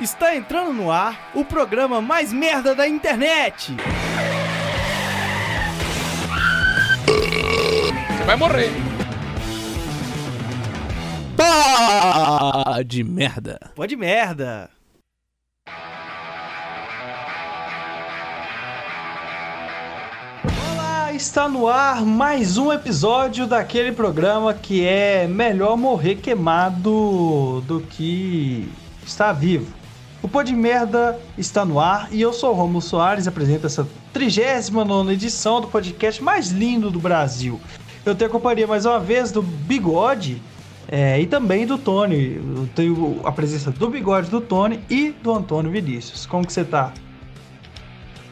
Está entrando no ar o programa mais merda da internet. Você vai morrer. Pá de merda. Pode merda. Olá, está no ar mais um episódio daquele programa que é melhor morrer queimado do que estar vivo. O Pô de Merda está no ar e eu sou o Romulo Soares, apresento essa 39 edição do podcast mais lindo do Brasil. Eu tenho a companhia mais uma vez do Bigode é, e também do Tony. Eu tenho a presença do Bigode, do Tony e do Antônio Vinícius. Como que você tá?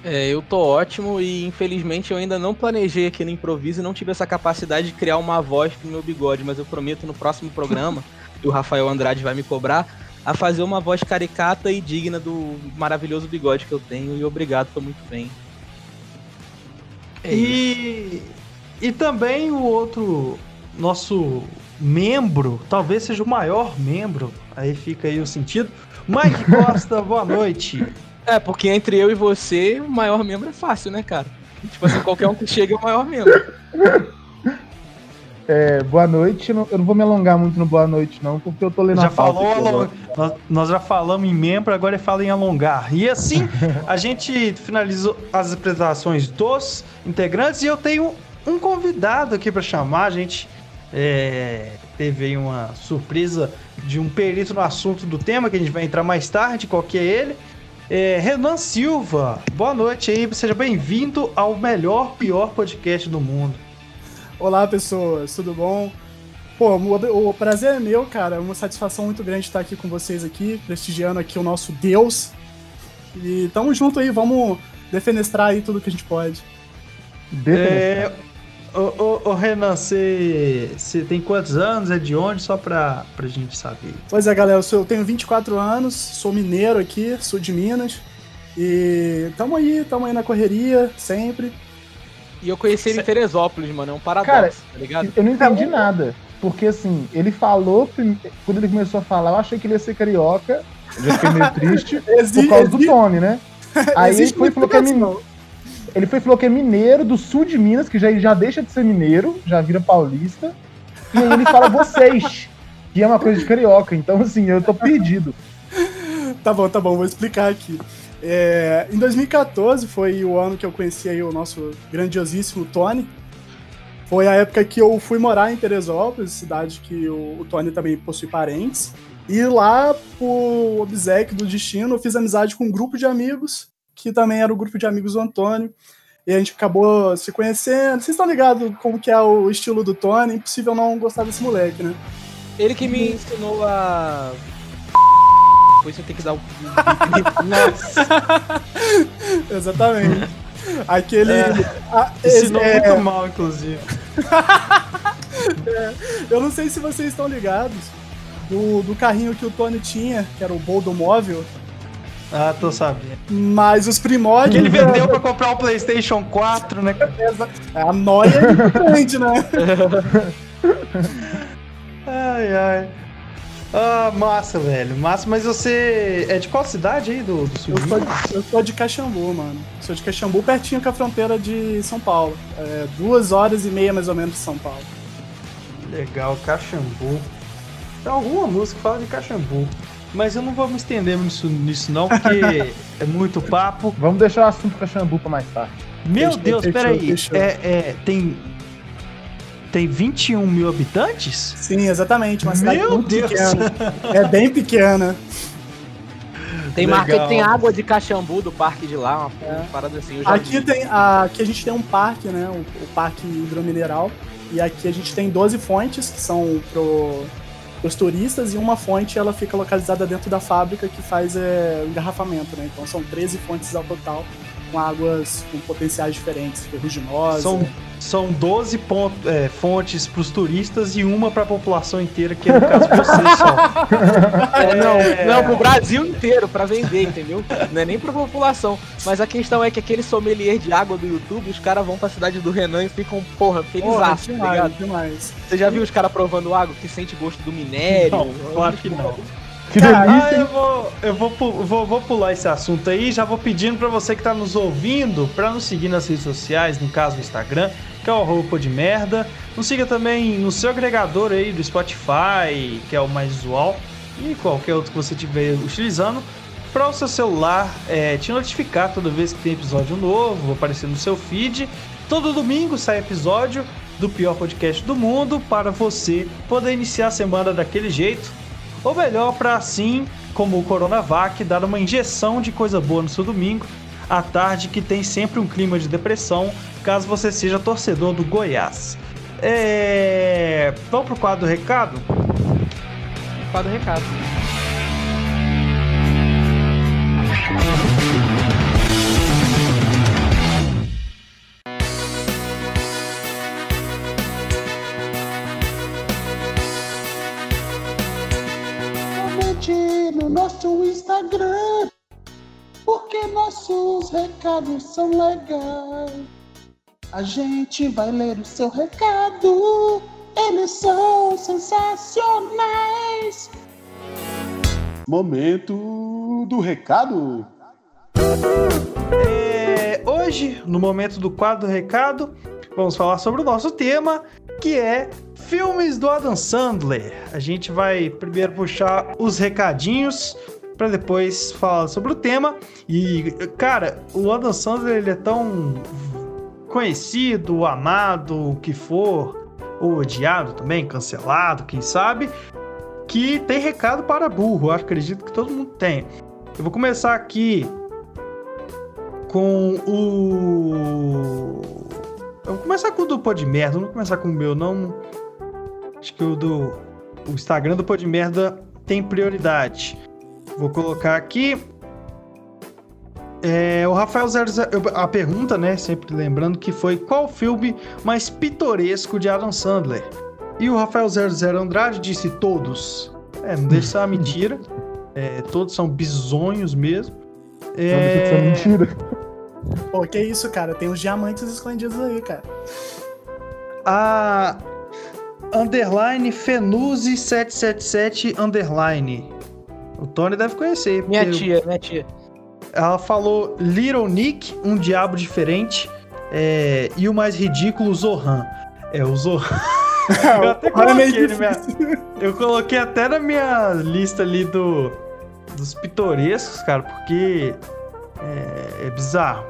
É, eu tô ótimo e infelizmente eu ainda não planejei aqui no improviso e não tive essa capacidade de criar uma voz pro meu bigode, mas eu prometo no próximo programa, que o Rafael Andrade vai me cobrar, a fazer uma voz caricata e digna do maravilhoso bigode que eu tenho. E obrigado, tô muito bem. É e, e também o outro nosso membro, talvez seja o maior membro, aí fica aí o sentido. Mike Costa, boa noite. É, porque entre eu e você, o maior membro é fácil, né, cara? Tipo assim, qualquer um que chega é o maior membro. É, boa noite. Eu não vou me alongar muito no boa noite, não, porque eu tô lendo já a falou along... nós, nós, já falamos em membro, agora fala em alongar. E assim, a gente finalizou as apresentações dos integrantes e eu tenho um convidado aqui para chamar. A gente é, teve aí uma surpresa de um perito no assunto do tema, que a gente vai entrar mais tarde, qual que é ele. É, Renan Silva, boa noite aí, seja bem-vindo ao melhor, pior podcast do mundo. Olá, pessoas, tudo bom? Pô, o, prazer é meu, cara. É uma satisfação muito grande estar aqui com vocês aqui, prestigiando aqui o nosso Deus. E tamo junto aí, vamos defenestrar aí tudo que a gente pode. É, ô, ô, ô, Renan, você tem quantos anos? É de onde? Só pra, pra gente saber. Pois é, galera, eu, sou, eu tenho 24 anos, sou mineiro aqui, sou de Minas. E tamo aí, tamo aí na correria, sempre. E eu conheci ele em Teresópolis, mano. É um paradoxo, Cara, tá ligado? Eu não entendi nada. Porque assim, ele falou, quando ele começou a falar, eu achei que ele ia ser carioca. Eu já fiquei meio triste por causa do Tony, né? Aí ele foi, falou que é mineiro. Ele foi falou que é mineiro do sul de Minas, que já, já deixa de ser mineiro, já vira paulista. E aí ele fala vocês, que é uma coisa de carioca. Então, assim, eu tô perdido. Tá bom, tá bom, vou explicar aqui. É, em 2014 foi o ano que eu conheci aí o nosso grandiosíssimo Tony. Foi a época que eu fui morar em Teresópolis, cidade que o, o Tony também possui parentes. E lá, por obsequio do destino, eu fiz amizade com um grupo de amigos, que também era o grupo de amigos do Antônio. E a gente acabou se conhecendo. Vocês estão ligados como que é o estilo do Tony? Impossível não gostar desse moleque, né? Ele que me ensinou a depois você tem que dar o. Nossa! Exatamente. Aquele. É, a, ensinou é, muito mal, inclusive. é, eu não sei se vocês estão ligados do, do carrinho que o Tony tinha, que era o Boldo Móvel. Ah, tô sabendo. Mas os primórdios. Que ele vendeu pra comprar o PlayStation 4, né? É a noia é grande, né? ai, ai. Ah, massa, velho. Massa, mas você é de qual cidade aí do, do sul? Eu sou, de, eu sou de Caxambu, mano. Sou de Caxambu, pertinho com a fronteira de São Paulo. É, duas horas e meia, mais ou menos, de São Paulo. Legal, Caxambu. Tem alguma música que fala de Caxambu. Mas eu não vou me estender nisso, nisso não, porque é muito papo. Vamos deixar o assunto Caxambu pra mais tarde. Meu deixa, Deus, peraí. É, é, tem tem 21 mil habitantes? Sim, exatamente. Uma cidade Meu muito Deus. pequena. É bem pequena. Tem marca tem água de Caxambu do parque de lá, uma é. parada assim. aqui, tem, aqui a gente tem um parque, né? O, o parque hidromineral. E aqui a gente tem 12 fontes que são pro, os turistas e uma fonte ela fica localizada dentro da fábrica que faz é, engarrafamento, né? Então são 13 fontes ao total com águas com potenciais diferentes, ferruginosas. São, são 12 ponto, é, fontes para os turistas e uma para a população inteira, que é no caso você só. É, não, é... não, pro Brasil inteiro, para vender, entendeu? Não é nem pra população. Mas a questão é que aquele sommelier de água do YouTube, os caras vão pra cidade do Renan e ficam, porra, felizaço, tá ligado? Demais. Você já viu os caras provando água que sente gosto do minério? Não, claro que não. Que delícia. Ah, eu, vou, eu vou, vou, vou pular esse assunto aí. Já vou pedindo para você que tá nos ouvindo para nos seguir nas redes sociais, no caso o Instagram, que é o arroba de merda. Nos siga também no seu agregador aí do Spotify, que é o mais usual, e qualquer outro que você estiver utilizando, para o seu celular é, te notificar toda vez que tem episódio novo, aparecer no seu feed. Todo domingo sai episódio do pior podcast do mundo para você poder iniciar a semana daquele jeito ou melhor, para assim, como o Coronavac, dar uma injeção de coisa boa no seu domingo, à tarde que tem sempre um clima de depressão, caso você seja torcedor do Goiás. É... Vamos pro quadro do recado? Quadro recado. Nosso Instagram, porque nossos recados são legais. A gente vai ler o seu recado, eles são sensacionais. Momento do recado. É, hoje, no momento do quadro do recado, vamos falar sobre o nosso tema, que é filmes do Adam Sandler. A gente vai primeiro puxar os recadinhos para depois falar sobre o tema. E, cara, o Adam Sandler ele é tão conhecido, amado, o que for, ou odiado também, cancelado, quem sabe, que tem recado para burro. Eu acredito que todo mundo tem. Eu vou começar aqui com o. Eu vou começar com o do Pô de Merda, não vou começar com o meu, não. Acho que o do. O Instagram do Pô de Merda tem prioridade. Vou colocar aqui. É, o Rafael Zero, a pergunta, né? Sempre lembrando que foi qual o filme mais pitoresco de Adam Sandler? E o Rafael Zero Zero Andrade disse todos. É, não deixa ser uma mentira. É, todos são bizonhos mesmo. É... Não deixa de ser mentira. Pô, que isso, cara? Tem uns diamantes escondidos aí, cara. A underline Fenuse 777 underline o Tony deve conhecer. Minha tia, minha tia. Ela falou Little Nick, um diabo diferente, é... e o mais ridículo, Zohan. É, o Zohan. eu até coloquei minha... Eu coloquei até na minha lista ali do... dos pitorescos, cara, porque é, é bizarro.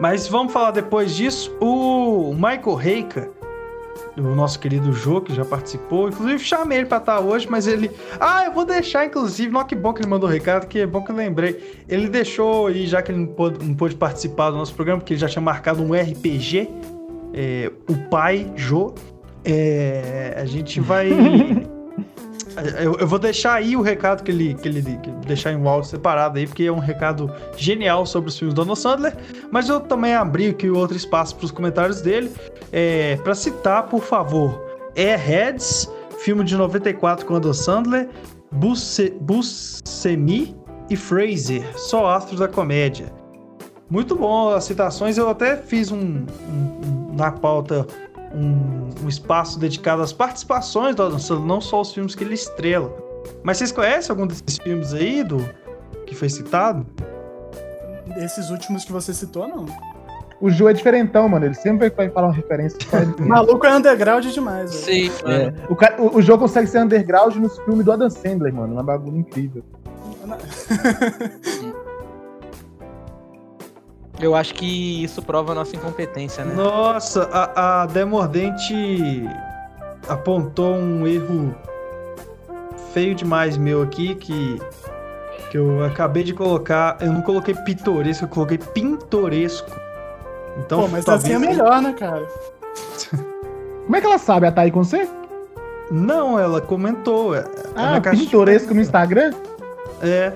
Mas vamos falar depois disso. O Michael Reika o nosso querido Jô, que já participou. Inclusive, chamei ele pra estar hoje, mas ele. Ah, eu vou deixar, inclusive. Não, que bom que ele mandou o recado, que é bom que eu lembrei. Ele deixou aí, já que ele não pôde, não pôde participar do nosso programa, porque ele já tinha marcado um RPG. É, o pai, Jô. É, a gente vai. Eu, eu, vou deixar aí o recado que ele, que ele que deixar em um áudio separado aí, porque é um recado genial sobre os filmes do Donald Sandler. Mas eu também abri aqui outro espaço para os comentários dele. É, para citar, por favor, Airheads, filme de 94 com Adam Sandler, Buscemi e Fraser, só astros da comédia. Muito bom as citações, eu até fiz um, um na pauta um, um espaço dedicado às participações do Adam Sandler, não só os filmes que ele estrela. Mas vocês conhecem algum desses filmes aí, do que foi citado? Desses últimos que você citou, não. O Ju é diferentão, mano. Ele sempre vai falar uma referência. o maluco é underground demais, velho. Sim, é. O, cara, o, o jogo consegue ser underground nos filmes do Adam Sandler, mano. Uma bagulho incrível. Eu acho que isso prova a nossa incompetência, né? Nossa, a, a Demordente apontou um erro feio demais meu aqui que que eu acabei de colocar. Eu não coloquei pitoresco, eu coloquei pintoresco. Então, Pô, mas assim é melhor, né, cara? Como é que ela sabe? A aí com você? Não, ela comentou. Ah, pintoresco no Instagram? É.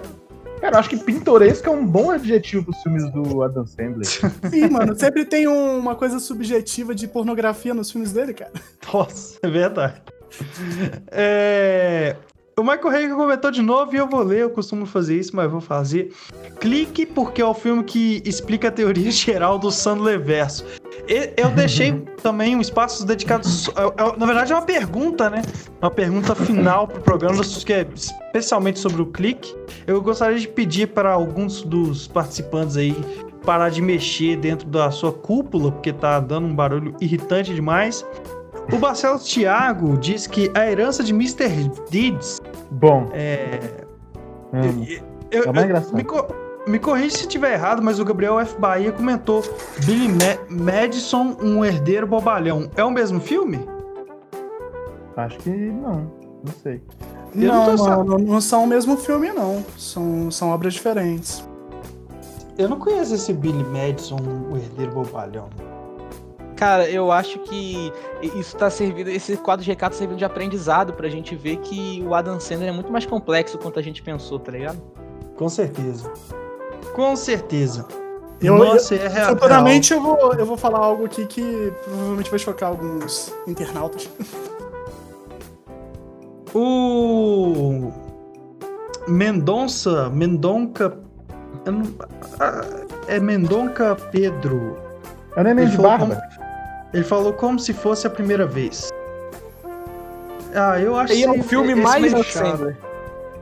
Cara, eu acho que pintoresco é um bom adjetivo pros filmes do Adam Sandler. Sim, mano, sempre tem um, uma coisa subjetiva de pornografia nos filmes dele, cara. Nossa, é verdade. É... O Michael Hager comentou de novo e eu vou ler, eu costumo fazer isso, mas vou fazer. Clique porque é o filme que explica a teoria geral do Sandler verso. Eu deixei também um espaço dedicado. é- é- Na verdade, é uma pergunta, né? Uma pergunta final pro programa, que é especialmente sobre o clique. Eu gostaria de pedir para alguns dos participantes aí parar de mexer dentro da sua cúpula, porque tá dando um barulho irritante demais. O Marcelo Thiago diz que a herança de Mr. Deeds Bom, é. amo. Eu, É mais eu- engraçado. me, co me corrija se estiver errado, mas o Gabriel F. Bahia comentou: Billy Ma Madison, um herdeiro bobalhão. É o mesmo filme? acho que não. Não sei. Eu não Não, tô não, são o mesmo filme, não. São, são obras diferentes. Eu não conheço esse Billy Madison, o herdeiro bobalhão. Cara, eu acho que isso tá servindo, esse quadro de recado tá servindo de aprendizado pra gente ver que o Adam Sandler é muito mais complexo quanto a gente pensou, tá ligado? Com certeza. Com certeza. Eu- Nossa, é real. Futuramente eu vou, eu vou falar algo aqui que provavelmente vai chocar alguns internautas. O Mendonça, Mendonca, eu não- ah, é Mendonca Pedro. É o neném Ele de falou barba. como- ele falou como se fosse a primeira vez. Ah, eu acho E é o filme mais. Sandler.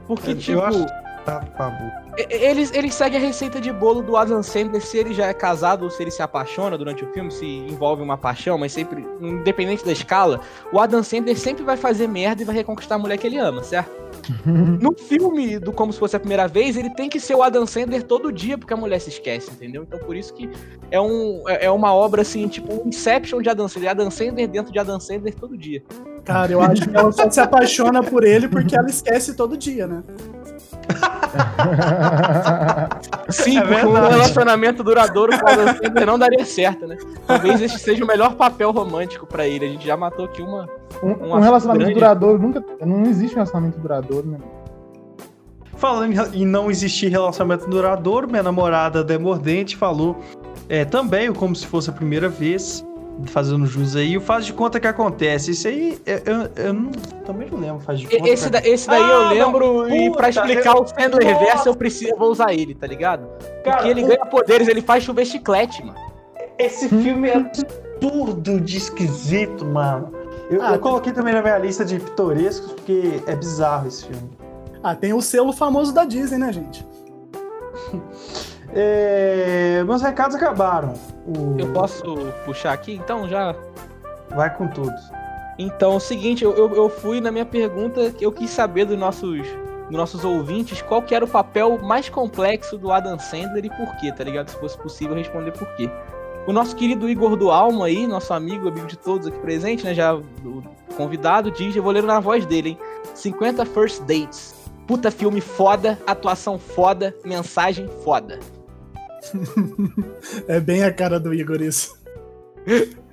Porque, Eu tipo, acho- Tá, Pabu. Eles, eles seguem a receita de bolo do Adam Sandler se ele já é casado ou se ele se apaixona durante o filme, se envolve uma paixão, mas sempre, independente da escala, o Adam Sandler sempre vai fazer merda e vai reconquistar a mulher que ele ama, certo? No filme do Como Se Fosse a Primeira Vez, ele tem que ser o Adam Sandler todo dia, porque a mulher se esquece, entendeu? Então por isso que é, um, é é uma obra assim, tipo um Inception de Adam Sandler, Adam Sandler dentro de Adam Sandler todo dia. Cara, eu acho que ela só se apaixona por ele porque ela esquece todo dia, né? Sim, É porque um relacionamento duradouro com o Adam Sandler não daria certo, né? Talvez esse seja o melhor papel romântico pra ele. A gente já matou aqui uma. Um, Um um relacionamento grande. duradouro nunca. Não existe um relacionamento duradouro, né? Falando em- não existir relacionamento duradouro, minha namorada Demordente falou é, também o como se fosse a primeira vez, fazendo jus aí, o faz de conta que acontece. Isso aí, eu, eu- eu não- também não lembro, faz de conta. Esse, que- da- esse daí Ah, eu não. lembro e pra explicar eu- o Sandler Nossa. verso eu preciso, eu vou usar ele, tá ligado? Cara, Porque ele o- ganha poderes, ele faz chover chiclete, mano. Esse filme é absurdo de esquisito, mano. Eu, Ah, eu coloquei também na minha lista de pitorescos, porque é bizarro esse filme. Ah, tem o selo famoso da Disney, né, gente? É, meus recados acabaram. O- Eu posso puxar aqui, então já. Vai com tudo. Então, é o seguinte, eu, eu, eu fui na minha pergunta eu quis saber dos nossos, dos nossos ouvintes qual que era o papel mais complexo do Adam Sandler e por quê, tá ligado? Se fosse possível responder por quê. O nosso querido Igor do Alma aí, nosso amigo, amigo de todos aqui presente, né? Já convidado, diz, eu vou ler na voz dele, hein? 50 First Dates. Puta filme foda, atuação foda, mensagem foda. É bem a cara do Igor isso.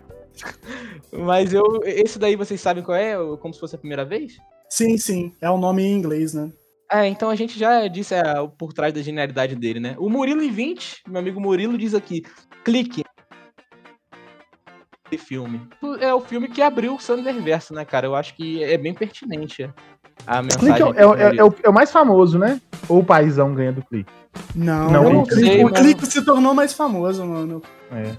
Mas eu. Esse daí vocês sabem qual é? Como se fosse a primeira vez? Sim, sim. É o nome em inglês, né? É, então a gente já disse é, por trás da genialidade dele, né? O Murilo em 20, meu amigo Murilo diz aqui: clique. Esse filme. É o filme que abriu o Sandler Verso, né, cara? Eu acho que é bem pertinente a mensagem. Clique é, o- que é é o, é o mais famoso, né? Ou o paizão ganha do clique? Não, Não, não clique, sei, o mano. clique se tornou mais famoso, mano. É.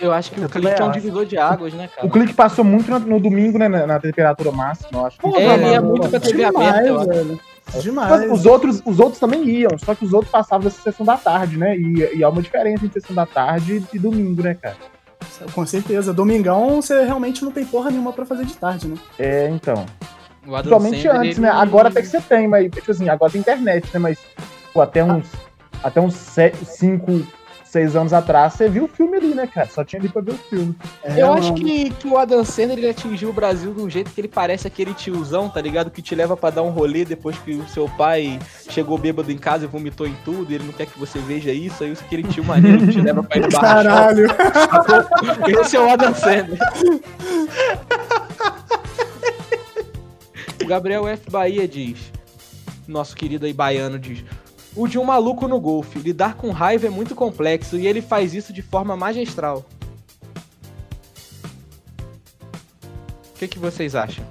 Eu acho que Eu o clique é um divisor de águas, né, cara? O clique passou muito no, no domingo, né? Na, na temperatura máxima, eu acho. Porra, É, ele é mano, muito pra TV demais, aberta, eu acho. velho. Mas Demais. os outros, os outros também iam, só que os outros passavam dessa sessão da tarde, né? E, e há uma diferença entre sessão da tarde e domingo, né, cara? Com certeza. Domingão, você realmente não tem porra nenhuma pra fazer de tarde, né? É, então. O Adam Principalmente Sandler, antes, ele- né? Agora até que você tem, mas, tipo assim, agora tem internet, né? Mas, pô, até uns. Até uns 5, 6 anos atrás, você viu o filme ali, né, cara? Só tinha ali pra ver o filme. É, Eu acho mano. que, que o Adam Sandler ele atingiu o Brasil de um jeito que ele parece aquele tiozão, tá ligado? Que te leva pra dar um rolê depois que o seu pai chegou bêbado em casa e vomitou em tudo, e ele não quer que você veja isso, aí aquele tio maneiro que te leva pra ir. Caralho. Esse é o Adam Sandler. Gabriel F. Bahia diz, nosso querido aí baiano diz, o de um maluco no golfe, lidar com raiva é muito complexo e ele faz isso de forma magistral. O que, que vocês acham?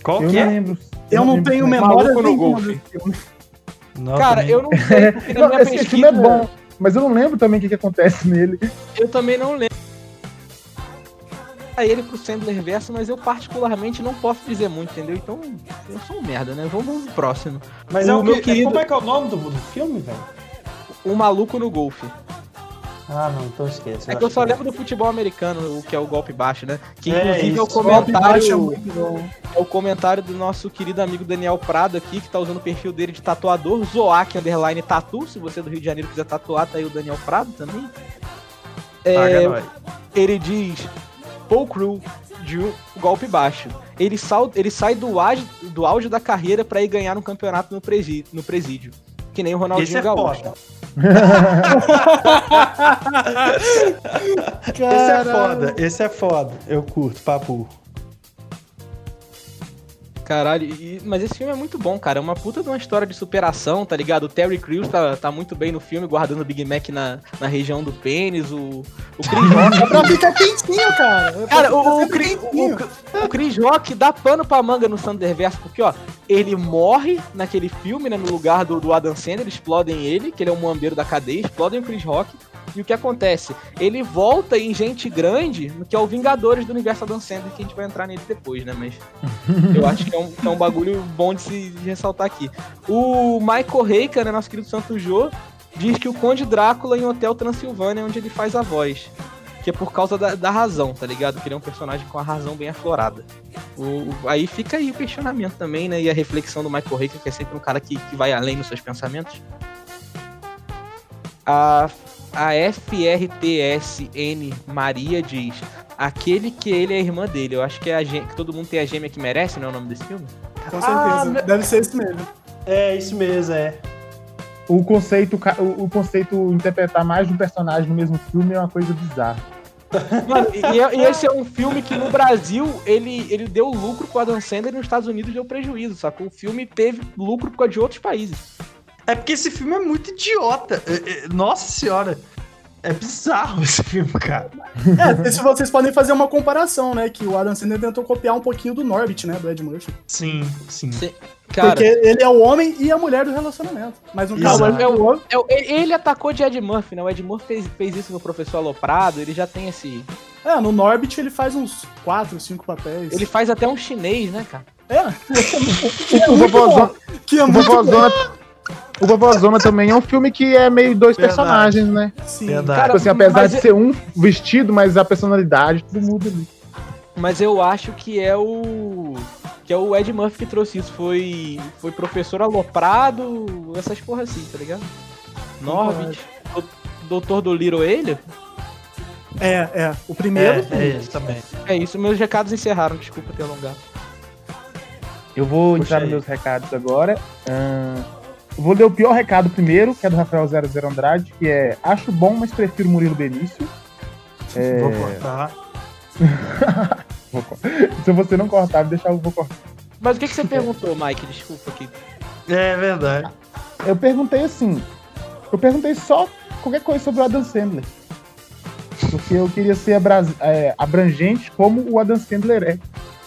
Qual eu que não é? lembro. Eu não lembro tenho memória Maluco no golfe. Não, Cara, também. eu não sei, porque na Não, minha esse filme é pesquisa bom, mas eu não lembro também o que, que acontece nele. eu também não lembro. Ele pro Sandler verso, mas eu particularmente não posso dizer muito, entendeu? Então, eu sou um merda, né? Vamos pro próximo. Mas O é o meu que, querido- como é que é o nome do, do filme, velho? O maluco no golfe. Ah, não, então esquece. É que eu só lembro do futebol americano, o que é o golpe baixo, né? Que É, inclusive é, o isso. É comentário. muito bom. É o comentário do nosso querido amigo Daniel Prado aqui, que tá usando o perfil dele de tatuador, Zoac Underline Tatu. Se você é do Rio de Janeiro quiser tatuar, tá aí o Daniel Prado também. É, ele diz Paul Crew de um golpe baixo. Ele, sal, ele sai do auge, do auge da carreira pra ir ganhar um campeonato no, presi, no presídio. Que nem o Ronaldinho Esse é Gaúcho. foda. Esse é foda, esse é foda. Eu curto, papo. Caralho, e- mas esse filme é muito bom, cara. É uma puta de uma história de superação, tá ligado? O Terry Crews tá, tá muito bem no filme, guardando o Big Mac na, na região do pênis. O, o Chris Rock. É pra ficar quentinho, cara. Cara, o, o, Chris, o, o Chris Rock dá pano pra manga no Thunderverse, porque, ó, ele morre naquele filme, né, no lugar do, do Adam Sandler, explodem ele, que ele é um muambeiro da cadeia, explodem o Chris Rock, e o que acontece? Ele volta em Gente Grande, que é o Vingadores do universo Adam Sandler, que a gente vai entrar nele depois, né, mas eu acho que é um, é um bagulho bom de se ressaltar aqui. O Michael Reika, né, nosso querido Santo Jô, diz que o Conde Drácula em Hotel Transilvânia é onde ele faz a voz. Que é por causa da, da razão, tá ligado? Que ele é um personagem com a razão bem aflorada. O, o- aí fica aí o questionamento também, né? E a reflexão do Michael Reika, que é sempre um cara que, que vai além nos seus pensamentos. A, a FRTSN Maria diz: aquele que ele é a irmã dele. Eu acho que é a que todo mundo tem a gêmea que merece, não é o nome desse filme? Com certeza. Ah, Deve ser esse mesmo. É isso mesmo, é. O conceito, o conceito interpretar mais de um personagem no mesmo filme é uma coisa bizarra. Mano, e, e esse é um filme que no Brasil ele, ele deu lucro pro Adam Sandler e nos Estados Unidos deu prejuízo, sacou? O filme teve lucro por causa de outros países. É porque esse filme é muito idiota. É- é- Nossa senhora. É bizarro esse filme, cara. É, se vocês podem fazer uma comparação, né? Que o Adam Sandler tentou copiar um pouquinho do Norbit, né? Do Ed Murphy. Sim, sim. Cara, Porque ele é o homem e a mulher do relacionamento. Mas no caso, Exato. é o homem. é ele atacou de Ed Murphy, né? O Ed Murphy fez, fez isso no Professor Aloprado, ele já tem esse. É, no Norbit ele faz uns 4, 5 papéis. Ele faz até um chinês, né, cara? É. O Vovózona, Que é o muito bom. O Vovózona também é um filme que é meio dois Verdade. personagens, né? Sim. Verdade. Cara, Tipo assim, apesar mas de é- ser um vestido, mas a personalidade, tudo muda ali. Mas eu acho que é o. Que é o Ed Murphy que trouxe isso. Foi. Foi professor aloprado, essas porra assim, tá ligado? Norbit, do- Doutor do Little Alien. É, é. O primeiro. É, é isso também. É isso, meus recados encerraram, desculpa ter alongado. Eu vou Puxa entrar aí. nos meus recados agora. Ahn, eu vou ler o pior recado primeiro, que é do Rafael 00 Andrade, que é Acho bom, mas prefiro Murilo Benício. É. Vou cortar. Vou Se você não cortar, deixar eu vou cortar. Mas o que, que você perguntou, Mike? Desculpa aqui. É verdade. Eu perguntei assim. Eu perguntei só qualquer coisa sobre o Adam Sandler. Porque eu queria ser abra- é, abrangente como o Adam Sandler é.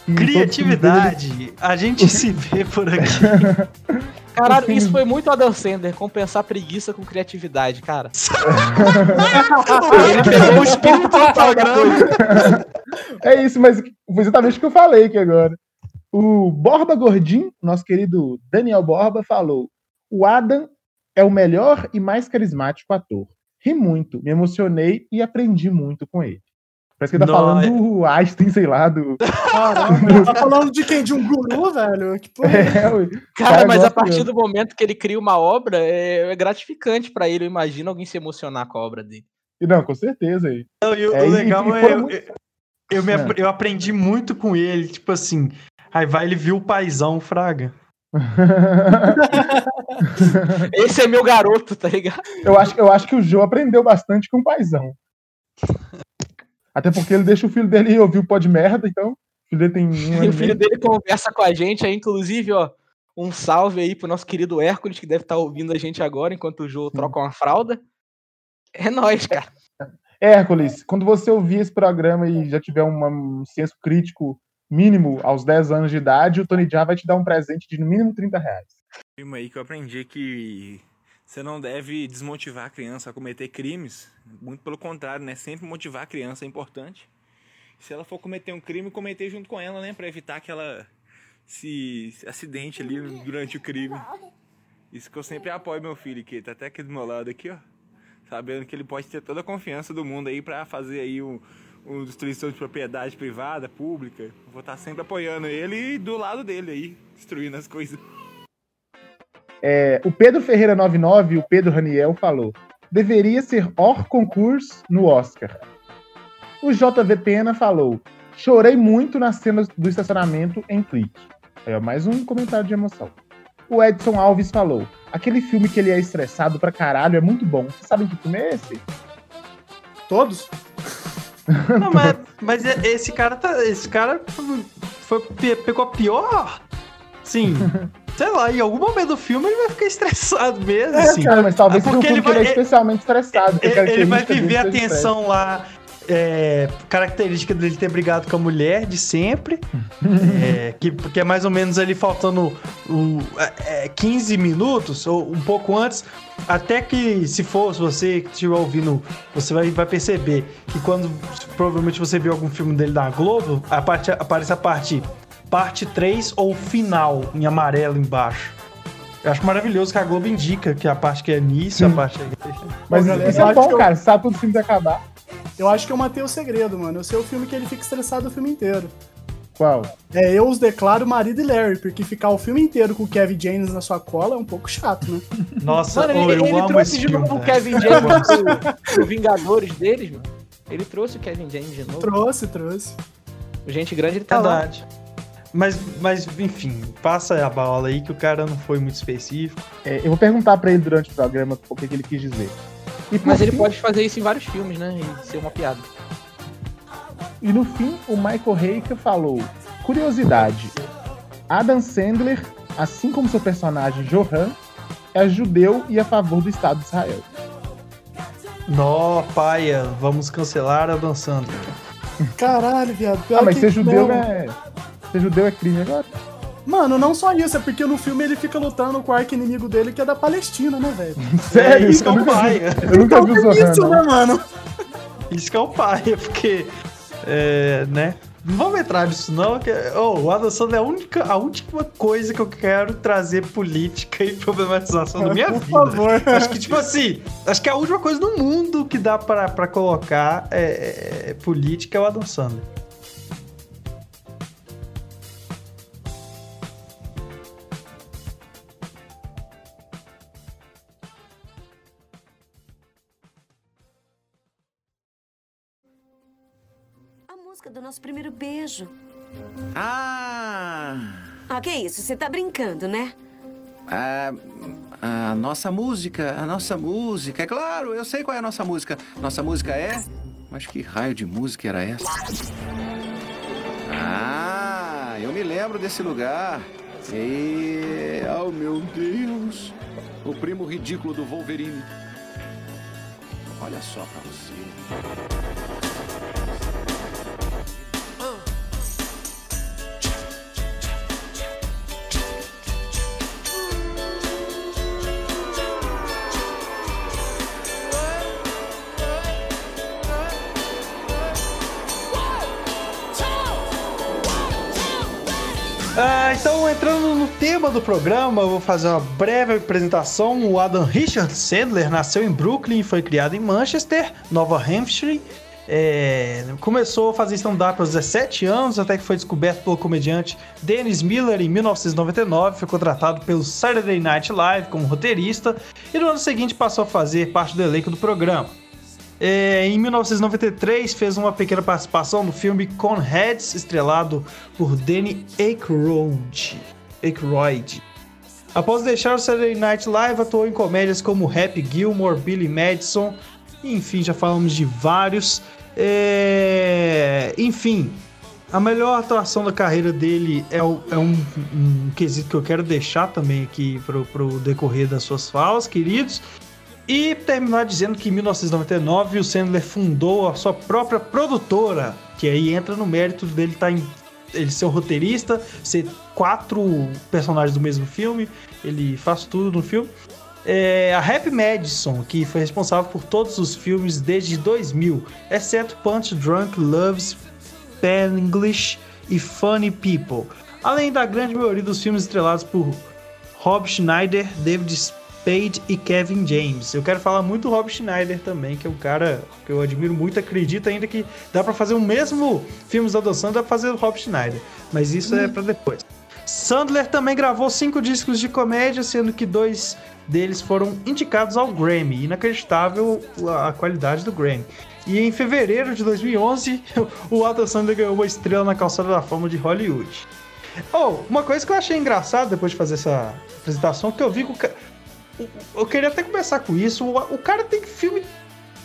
E Criatividade. A gente se vê por aqui. Caralho, filme- isso foi muito Adam Sandler, compensar preguiça com criatividade, cara. Ele pegou o espírito coisa. É isso, mas foi exatamente o que eu falei aqui agora. O Borba Gordinho, nosso querido Daniel Borba, falou: o Adam é o melhor e mais carismático ator. Ri muito, me emocionei e aprendi muito com ele. Parece que ele tá Nó, falando é- do Einstein, sei lá, do. Caramba, tá falando de quem? De um guru, velho? Que porra. é É. Cara, Cara, mas a partir mesmo. do momento que ele cria uma obra, é, é gratificante pra ele. Eu imagino alguém se emocionar com a obra dele. E Não, com certeza aí. Não, e o, É, o legal e é. Eu, muito- eu, eu me apre- eu aprendi muito com ele, tipo assim. Aí vai, ele viu o paizão, Fraga. Esse é meu garoto, tá ligado? eu, acho, eu acho que o Joe aprendeu bastante com o paizão. Até porque ele deixa o filho dele ouvir o pó de merda, então. O filho dele tem um E o filho dele conversa com a gente, aí, inclusive, ó. Um salve aí pro nosso querido Hércules, que deve estar ouvindo a gente agora, enquanto o Jô troca uma fralda. É nóis, cara. Hércules, quando você ouvir esse programa e já tiver um senso crítico mínimo aos 10 anos de idade, o Tony Jaa vai te dar um presente de no mínimo 30 reais. aí que eu aprendi que você não deve desmotivar a criança a cometer crimes. Muito pelo contrário, né? Sempre motivar a criança é importante. se ela for cometer um crime, cometer junto com ela, né? Pra evitar que ela se, acidente ali durante o crime. Isso que eu sempre apoio meu filho, que tá até aqui do meu lado aqui, ó. Sabendo que ele pode ter toda a confiança do mundo aí pra fazer aí um, um destruição de propriedade privada, pública. Vou estar sempre apoiando ele e do lado dele aí, destruindo as coisas. É, o Pedro Ferreira 99, o Pedro Raniel, falou: deveria ser hors concurso no Oscar. O JV Pena falou: chorei muito nas cenas do estacionamento em Clique. É mais um comentário de emoção. O Edson Alves falou: aquele filme que ele é estressado pra caralho é muito bom. Vocês sabem que filme é esse? Todos? Não, mas, mas esse cara tá. Esse cara foi, pegou a pior. Sim. sei lá, em algum momento do filme ele vai ficar estressado mesmo. É, assim. cara, mas talvez porque seja um ele vai, ele é especialmente estressado. Ele, ele vai viver a tensão lá. É, característica dele ter brigado com a mulher de sempre. é, que, que é mais ou menos ali faltando o, é, 15 minutos, ou um pouco antes. Até que, se for, se você estiver ouvindo, você vai, vai perceber que quando provavelmente você viu algum filme dele da Globo, a parte, aparece a parte parte 3 ou final em amarelo embaixo. Eu acho maravilhoso que a Globo indica que a parte que é início, a parte é. Mas Pô, galera, isso eu é acho bom, que eu- cara. Você sabe quando o filme vai acabar. Eu acho que eu matei o segredo, mano. Eu sei o filme que ele fica estressado o filme inteiro. Qual? É, eu os declaro marido e Larry, porque ficar o filme inteiro com o Kevin James na sua cola é um pouco chato, né? Nossa, Mano, ele, eu ele amo trouxe esse de filme. novo o velho. Kevin James pro, Vingadores deles, mano. Ele trouxe o Kevin James de novo. Trouxe, trouxe. O Gente Grande ele tá lá. Mas, mas, enfim, passa a bola aí que o cara não foi muito específico. É, eu vou perguntar pra ele durante o programa o que, que ele quis dizer. E Mas ele fim- pode fazer isso em vários filmes, né? E ser uma piada. E no fim, o Michael Reika falou: Curiosidade. Adam Sandler, assim como seu personagem Johan, é judeu e a favor do Estado de Israel. Nó, paia, vamos cancelar a dançando. Caralho, viado. pior Ah, mas ser judeu não. é. Ser judeu é crime agora? Mano, não só isso, é porque no filme ele fica lutando com o arco inimigo dele, que é da Palestina, né, velho? É, isso que é o paia. eu nunca vi o Zohan, Isso, não. né, mano? Isso que é o paia, porque. É, né? Não vamos entrar nisso, não. Que, oh, o Adam Sandler é a única, a última coisa que eu quero trazer política e problematização da minha Por vida. favor. Acho que, tipo assim, acho que a última coisa no mundo que dá pra, pra colocar é, é política é o Adam Sandler. Nosso primeiro beijo. Ah, Ah, que isso? Você tá brincando, né? a, a nossa música, a nossa música. É claro, eu sei qual é a nossa música. Nossa música é. Mas que raio de música era essa? Ah, eu me lembro desse lugar. E. Oh, meu Deus! O primo ridículo do Wolverine. Olha só pra você. Ah, então, entrando no tema do programa, eu vou fazer uma breve apresentação. O Adam Richard Sandler nasceu em Brooklyn e foi criado em Manchester, Nova Hampshire. É, começou a fazer stand-up aos 17 anos, até que foi descoberto pelo comediante Dennis Miller em 1999. Foi contratado pelo Saturday Night Live como roteirista e no ano seguinte passou a fazer parte do elenco do programa. É, em 1993 fez uma pequena participação no filme Conheads, estrelado por Danny Aykroyd. Aykroyd. Após deixar o Saturday Night Live, atuou em comédias como Happy Gilmore, Billy Madison, enfim, já falamos de vários. É, Enfim, a melhor atuação da carreira dele é, o- é um, um quesito que eu quero deixar também aqui pro, pro decorrer das suas falas, queridos. E terminar dizendo que em 1999 o Sandler fundou a sua própria produtora, que aí entra no mérito dele estar em ele ser o roteirista, ser quatro personagens do mesmo filme, ele faz tudo no filme. É, a Happy Madison, que foi responsável por todos os filmes desde 2000, exceto Punch Drunk Loves Spanglish e Funny People, além da grande maioria dos filmes estrelados por Rob Schneider, David Spade e Kevin James. Eu quero falar muito do Rob Schneider também, que é um cara que eu admiro muito, acredito ainda que dá para fazer o mesmo filmes da adoção, dá pra fazer o Rob Schneider, mas isso é para depois. Sandler também gravou cinco discos de comédia, sendo que dois deles foram indicados ao Grammy. Inacreditável a qualidade do Grammy. E em fevereiro de 2011, o Adam Sandler ganhou uma estrela na calçada da fama de Hollywood. Oh, uma coisa que eu achei engraçada depois de fazer essa apresentação, que eu vi que o. Eu queria até começar com isso. O, cara tem filme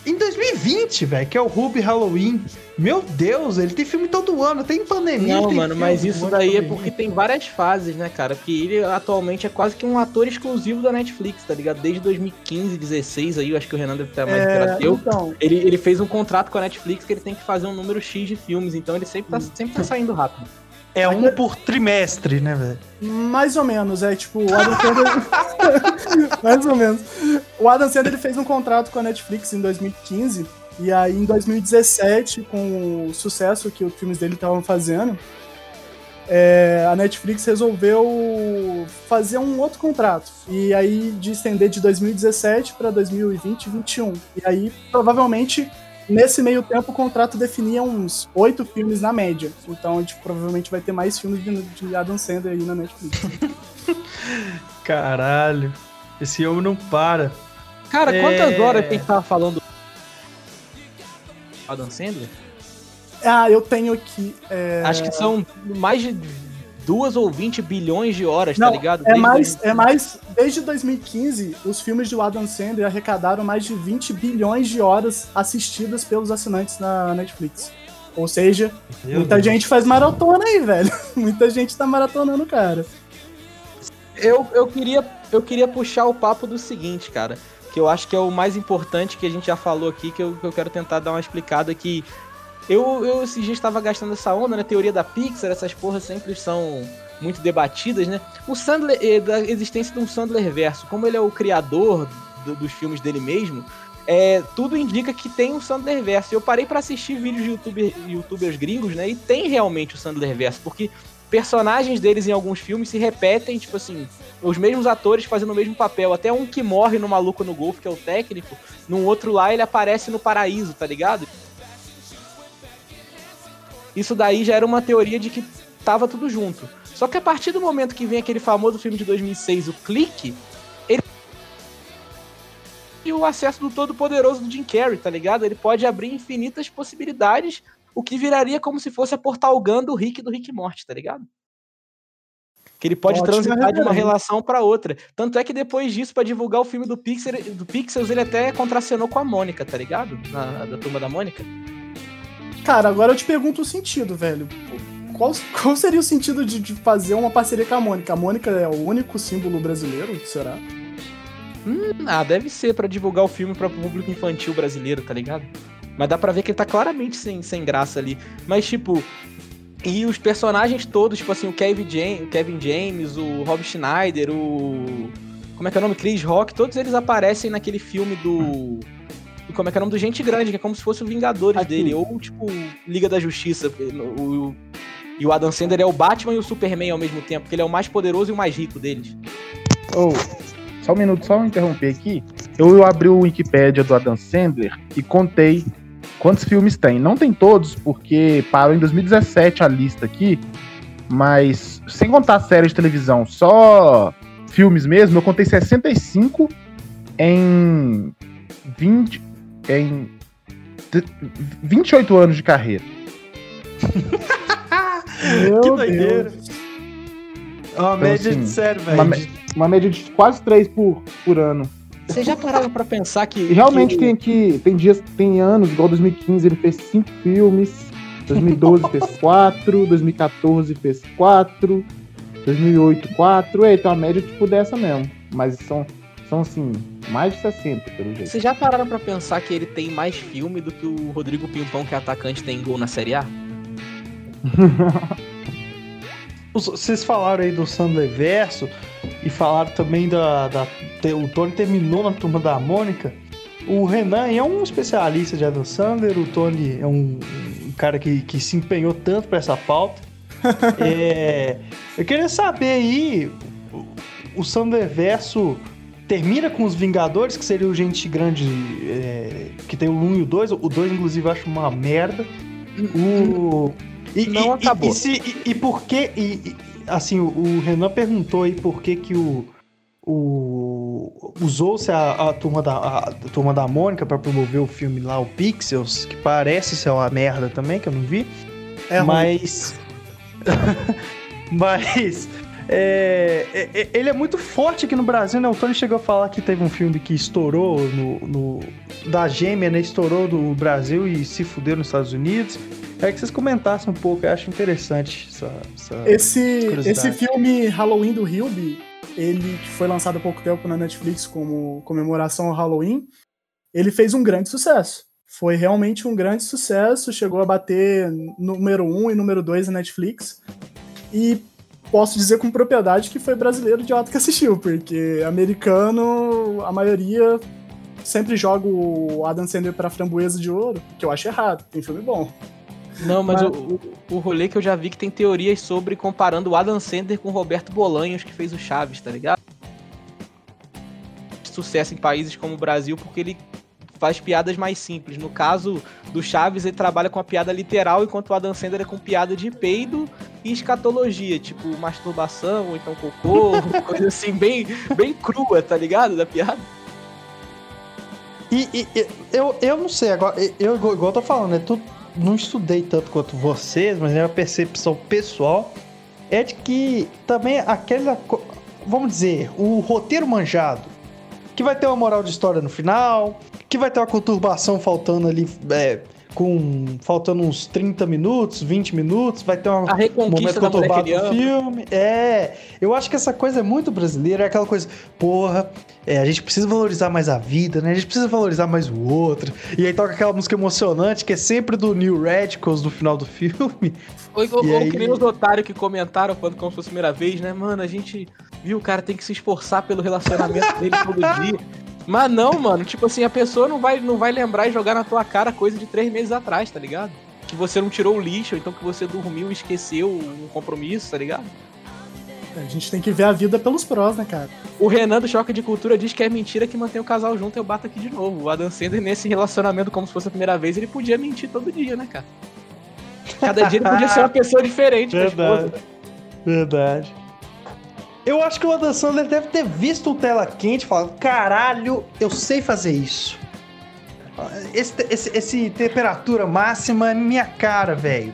em 2020, velho, que é o Ruby Halloween. Meu Deus, ele tem filme todo ano, tem pandemia. Não, tem mano, mas isso daí é porque tem várias fases, né, cara? Porque ele atualmente é quase que um ator exclusivo da Netflix, tá ligado? Desde 2015, 16 aí, eu acho que o Renan deve ter mais é. Então... Ele, ele fez um contrato com a Netflix que ele tem que fazer um número X de filmes, então ele sempre tá, sempre tá saindo rápido. É um por trimestre, né, velho? Mais ou menos, é tipo, o Adam Sandler. Mais ou menos. O Adam Sandler ele fez um contrato com a Netflix em 2015. E aí, em 2017, com o sucesso que os filmes dele estavam fazendo, é, a Netflix resolveu fazer um outro contrato. E aí, de estender de 2017 para 2020 e 2021. E aí, provavelmente, Nesse meio tempo, o contrato definia uns oito filmes na média. Então a gente provavelmente vai ter mais filmes de, de Adam Sandler aí na Netflix. Caralho. Esse homem não para. Cara, é... quantas horas tem que estar falando Adam Sandler? Ah, eu tenho aqui. É... Acho que são mais de duas ou 20 bilhões de horas, tá Não, tá ligado? É mais, é mais. Desde 2015, os filmes do Adam Sandler arrecadaram mais de 20 bilhões de horas assistidas pelos assinantes na Netflix. Ou seja, Meu muita Deus. gente faz maratona aí, velho. muita gente tá maratonando, cara. Eu, eu, queria, eu queria puxar o papo do seguinte, cara. Que eu acho que é o mais importante que a gente já falou aqui, que eu, que eu quero tentar dar uma explicada que eu, eu esse dia estava gastando essa onda, né? Teoria da Pixar, essas porras sempre são muito debatidas, né? O Sandler, eh, da existência de um Sandler verso, como ele é o criador do, dos filmes dele mesmo, é, tudo indica que tem um Sandler verso. Eu parei para assistir vídeos de YouTuber, youtubers gringos, né? E tem realmente o Sandler verso, porque personagens deles em alguns filmes se repetem, tipo assim, os mesmos atores fazendo o mesmo papel. Até um que morre no Maluco no Golfe, que é o técnico, num outro lá ele aparece no Paraíso, tá ligado? Isso daí já era uma teoria de que tava tudo junto. Só que a partir do momento que vem aquele famoso filme de 2006, o Clique, ele e o acesso do todo-poderoso do Jim Carrey, tá ligado? Ele pode abrir infinitas possibilidades, o que viraria como se fosse a Portal Gun do Rick do Rick Morty, tá ligado? Que ele pode Ótimo transitar de uma relação para outra. Tanto é que depois disso, para divulgar o filme do, Pixar, do Pixels, ele até contracenou com a Mônica, tá ligado? Na, da turma da Mônica. Cara, agora eu te pergunto o sentido, velho. Qual, qual seria o sentido de, de fazer uma parceria com a Mônica? A Mônica é o único símbolo brasileiro, será? Hum, ah, deve ser para divulgar o filme para público infantil brasileiro, tá ligado? Mas dá pra ver que ele tá claramente sem, sem graça ali. Mas, tipo, e os personagens todos, tipo assim, o Kevin o, Kevin James, o Rob Schneider, o. Como é que é o nome? Chris Rock, todos eles aparecem naquele filme do como é que é o nome do Gente Grande, que é como se fosse o Vingadores Aqui. dele, ou tipo Liga da Justiça. O, o, e o Adam Sandler é o Batman e o Superman ao mesmo tempo, porque ele é o mais poderoso e o mais rico deles. Oh, só um minuto, só interromper aqui. Eu abri o Wikipedia do Adam Sandler e contei quantos filmes tem. Não tem todos, porque parou em 2017 a lista aqui, mas sem contar séries de televisão, só filmes mesmo, eu contei 65 em 20, em 28 anos de carreira. que doideira. É uma então, média assim, de sério, velho. Uma, uma, média de quase 3 por, por ano. Você já parava pra pensar que. E realmente que... tem aqui, tem dias, tem anos, igual 2015, ele fez 5 filmes. 2012 fez 4, 2014 fez 4, 2008 4. É, tem uma média tipo dessa mesmo. Mas são são, assim, mais de 60, pelo jeito. Vocês já pararam pra pensar que ele tem mais filme do que o Rodrigo Pimpão, que é atacante, tem gol na Série A? Vocês falaram aí do Sandler Verso e falaram também da, da. O Tony terminou na turma da Mônica. O Renan é um especialista de Adam Sandler, o Tony é um, um cara que, que se empenhou tanto pra essa pauta. É, eu queria saber aí, o, o Sanderverso termina com os Vingadores, que seria o Gente Grande, é, que tem o 1 e o 2. O 2, inclusive, eu acho uma merda. O... E, Não e- acabou. E, e, se- e- por que... E, assim, o, o Renan perguntou aí por que que o... o Usou-se a, a turma da, a, turma da Mônica pra promover o filme lá, o Pixels, que parece ser uma merda também, que eu não vi. É mas. mas. É, é- é- ele é muito forte aqui no Brasil, né? O Tony chegou a falar que teve um filme que estourou no, no- da gêmea, né? Estourou do Brasil e se fudeu nos Estados Unidos. É que vocês comentassem um pouco, eu acho interessante essa. essa Esse, esse filme Halloween do Hilby, ele que foi lançado há pouco tempo na Netflix como comemoração ao Halloween, ele fez um grande sucesso. Foi realmente um grande sucesso, chegou a bater número 1 e número 2 na Netflix. E posso dizer com propriedade que foi brasileiro idiota que assistiu, porque americano, a maioria sempre joga o Adam Sandler pra framboesa de ouro, que eu acho errado, tem filme bom. Não, mas, Mas- O, o, o rolê que eu já vi que tem teorias sobre comparando o Adam Sandler com o Roberto Bolanhos, que fez o Chaves, tá ligado? Sucesso em países como o Brasil, porque ele faz piadas mais simples. No caso do Chaves, ele trabalha com a piada literal, enquanto o Adam Sandler é com piada de peido e escatologia, tipo masturbação, ou então cocô, coisa assim, bem, bem crua, tá ligado? Da piada. E, e- e- eu, eu não sei, agora, eu, igual eu tô falando, né? Não estudei tanto quanto vocês, mas a percepção pessoal é de que também aquela. Vamos dizer, o roteiro manjado, que vai ter uma moral de história no final, que vai ter uma conturbação faltando ali. é, com faltando uns 30 minutos, 20 minutos, vai ter uma, um momento conturbado do filme. É, eu acho que essa coisa é muito brasileira, é aquela coisa, porra, é, a gente precisa valorizar mais a vida, né? A gente precisa valorizar mais o outro. E aí toca aquela música emocionante que é sempre do New Radicals no final do filme. Ou, ou, E ou aí- que nem os otários que comentaram quando como se fosse a primeira vez, né? Mano, a gente viu o cara tem que se esforçar pelo relacionamento dele todo dia. Mas não, mano, tipo assim, a pessoa não vai, não vai lembrar e jogar na tua cara coisa de três meses atrás, tá ligado? Que você não tirou o lixo, ou então que você dormiu e esqueceu um compromisso, tá ligado? A gente tem que ver a vida pelos prós, né, cara? O Renan do Choque de Cultura diz que é mentira que mantém o casal junto, eu bato aqui de novo. O Adam Sandler, nesse relacionamento, como se fosse a primeira vez, ele podia mentir todo dia, né, cara? Cada dia ele podia ser uma pessoa diferente. Verdade. Verdade. Eu acho que o Adam Sandler deve ter visto o tela quente e falado: caralho, eu sei fazer isso. Esse, esse, esse temperatura máxima é minha cara, velho.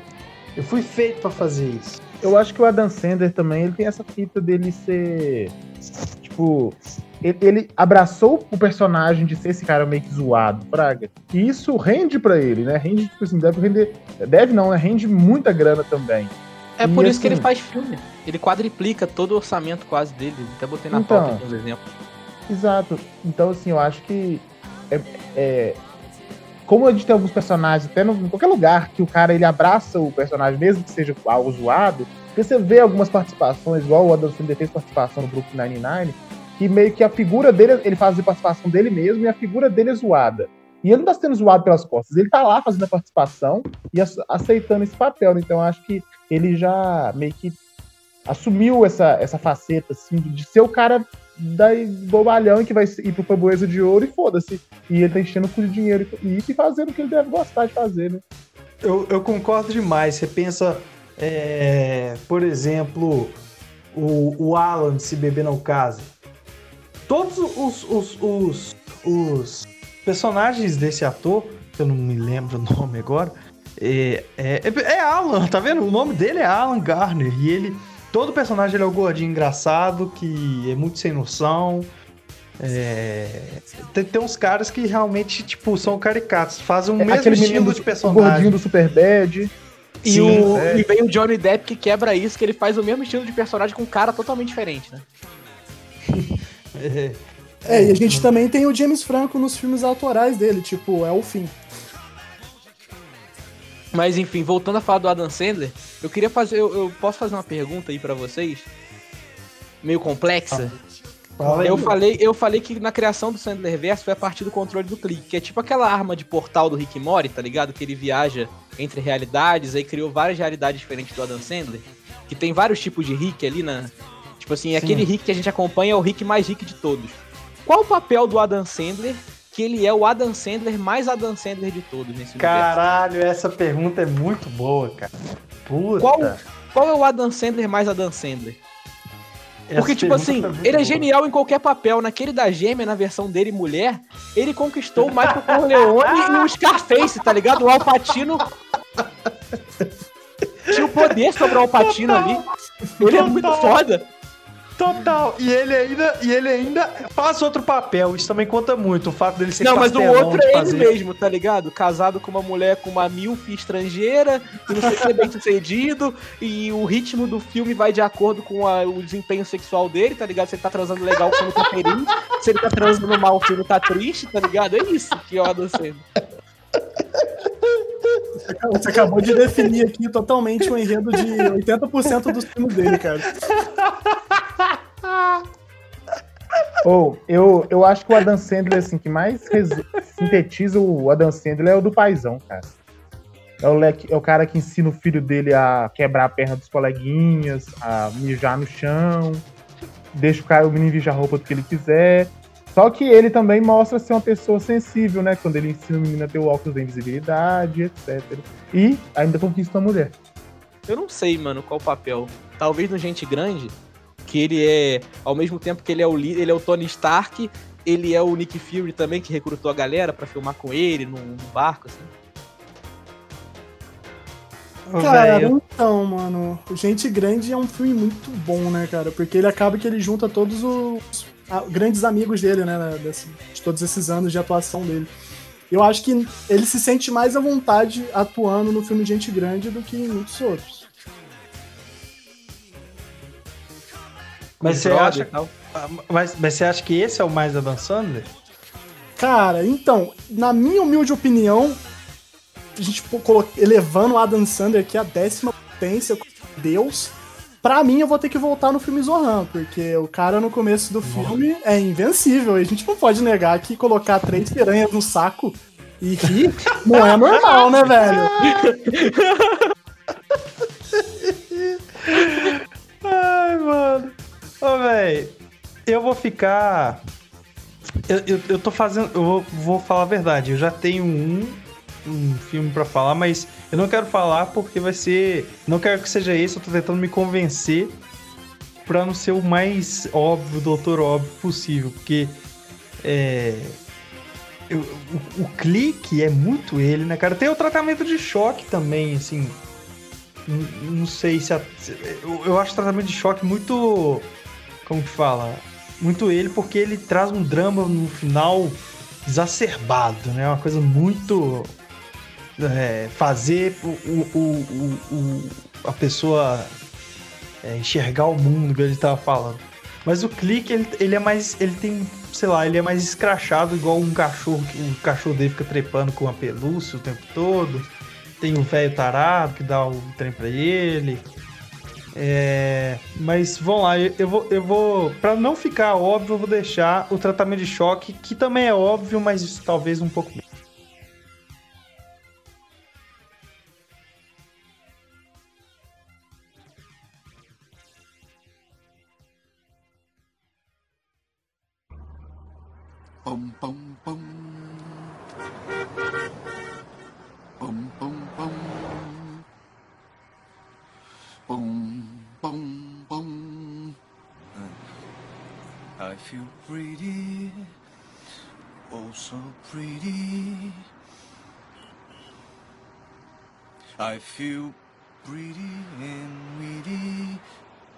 Eu fui feito pra fazer isso. Eu acho que o Adam Sandler também, ele tem essa fita dele ser. Tipo. Ele, ele abraçou o personagem de ser esse cara meio que zoado, Praga. E isso rende pra ele, né? Rende, tipo assim, deve render. Deve não, né? Rende muita grana também. É E por isso que assim- ele faz filme. Ele quadriplica todo o orçamento quase dele. Até botei na Então. pauta aqui uns exemplos. Exato. Então, assim, eu acho que. É, é- como a gente tem alguns personagens, até no, em qualquer lugar, que o cara ele abraça o personagem, mesmo que seja algo zoado, porque você vê algumas participações, igual o Adam Sandler fez participação no Brooklyn Nine-Nine, que meio que a figura dele, ele faz a participação dele mesmo e a figura dele é zoada. E ele não tá sendo zoado pelas costas, ele tá lá fazendo a participação e ace- aceitando esse papel. Então, eu acho que ele já meio que assumiu essa, essa faceta, assim, de ser o cara da bobalhão que vai ir pro Framboesa de Ouro e foda-se. E ele tá enchendo tudo de dinheiro e e fazendo o que ele deve gostar de fazer, né? Eu, eu concordo demais. Você pensa, é, por exemplo, o, o Alan Se Beber Não Case. Todos os, os, os, os personagens desse ator, que eu não me lembro o nome agora, é, é, é Alan, tá vendo? O nome dele é Alan Garner. E ele. Todo personagem ele é o gordinho engraçado, que é muito sem noção. É, tem, tem uns caras que realmente, tipo, são caricatos, fazem o mesmo É menino estilo do, de o personagem. gordinho do Superbad. E, Sim, o, é. e vem o Johnny Depp que quebra isso, que ele faz o mesmo estilo de personagem com um cara totalmente diferente, né? É, É, e a gente também tem o James Franco nos filmes autorais dele, tipo, é o fim. Mas enfim, voltando a falar do Adam Sandler, eu queria fazer. Eu, eu posso fazer uma pergunta aí pra vocês? Meio complexa? Aí. Eu falei, eu falei que na criação do Sandler Verso foi a partir do controle do clique, que é tipo aquela arma de portal do Rick Mori, tá ligado? Que ele viaja entre realidades, aí criou várias realidades diferentes do Adam Sandler. Que tem vários tipos de Rick ali na. Tipo assim, aquele Rick que a gente acompanha é o Rick mais Rick de todos. Qual o papel do Adam Sandler? Que ele é o Adam Sandler mais Adam Sandler de todos nesse universo? Caralho, essa pergunta é muito boa, cara. Puta. Qual, qual é o Adam Sandler mais Adam Sandler? Essa Porque, tipo pergunta assim, muito ele é boa. genial em qualquer papel. Naquele da gêmea, na versão dele mulher, ele conquistou o Michael Corleone e o Scarface, tá ligado? O Alpatino. Tinha o poder sobre o Alpatino ali. Ele é muito foda. Total. E ele ainda, e ele ainda faz outro papel. Isso também conta muito. O fato dele ser Não, mas o outro é fazer. ele mesmo, tá ligado? Casado com uma mulher com uma milf estrangeira, e não sei se é bem sucedido, e o ritmo do filme vai de acordo com a- o desempenho sexual dele, tá ligado? Se ele tá transando legal, o filme tá feliz. Se ele tá transando mal, o filme tá triste, tá ligado? É isso que eu adocendo. Você acabou de definir aqui totalmente o enredo de 80% dos filmes dele, cara. Ou, eu, eu acho que o Adam Sandler, assim, que mais sintetiza o Adam Sandler é o do paizão, cara. É o, leque, é o cara que ensina o filho dele a quebrar a perna dos coleguinhas, a mijar no chão, deixa o, cara, o menino mijar a roupa do que ele quiser. Só que ele também mostra ser uma pessoa sensível, né? Quando ele ensina o menino a ter o óculos da invisibilidade, etc. E ainda conquista a mulher. Eu não sei, mano, qual o papel. Talvez no Gente Grande, que ele é, ao mesmo tempo que ele é o líder, ele é o Tony Stark, ele é o Nick Fury também, que recrutou a galera pra filmar com ele num, num barco, assim. Cara, velho, então, mano, Gente Grande é um filme muito bom, né, cara? Porque ele acaba que ele junta todos os ah, grandes amigos dele, né, desse- de todos esses anos de atuação dele. Eu acho que ele se sente mais à vontade atuando no filme Gente Grande do que em muitos outros. Mas, você acha, e tal. mas, mas você acha que esse é o mais Adam Sandler? Cara, então, na minha humilde opinião, a gente elevando o Adam Sandler aqui a décima potência, Deus, pra mim eu vou ter que voltar no filme Zohan, porque o cara no começo do filme é invencível, e a gente não pode negar que colocar três piranhas no saco e rir não é normal, né, velho? Ai, mano. Ô, velho, eu vou ficar. Eu, eu, eu tô fazendo. Eu vou, vou falar a verdade. Eu já tenho um, um filme pra falar, mas eu não quero falar porque vai ser. Não quero que seja esse, eu tô tentando me convencer pra não ser o mais óbvio, doutor óbvio possível. Porque. É. eu- o, o clique é muito ele, né, cara? Tem o tratamento de choque também, assim. N- Não sei se. a- eu, eu acho o tratamento de choque muito. Como que fala? Muito ele, porque ele traz um drama no final exacerbado, né? Uma coisa muito. é, fazer o, o, o- o- a pessoa é, enxergar o mundo que ele tava falando. Mas o clique, ele, ele é mais. Ele tem. Sei lá, ele é mais escrachado, igual um cachorro que o cachorro dele fica trepando com uma pelúcia o tempo todo. Tem o velho tarado que dá o trem pra ele. É, mas vamos lá, eu, vou, eu vou. Pra não ficar óbvio, eu vou deixar o tratamento de choque, que também é óbvio, mas talvez um pouco Feel pretty, oh so pretty. I feel pretty and witty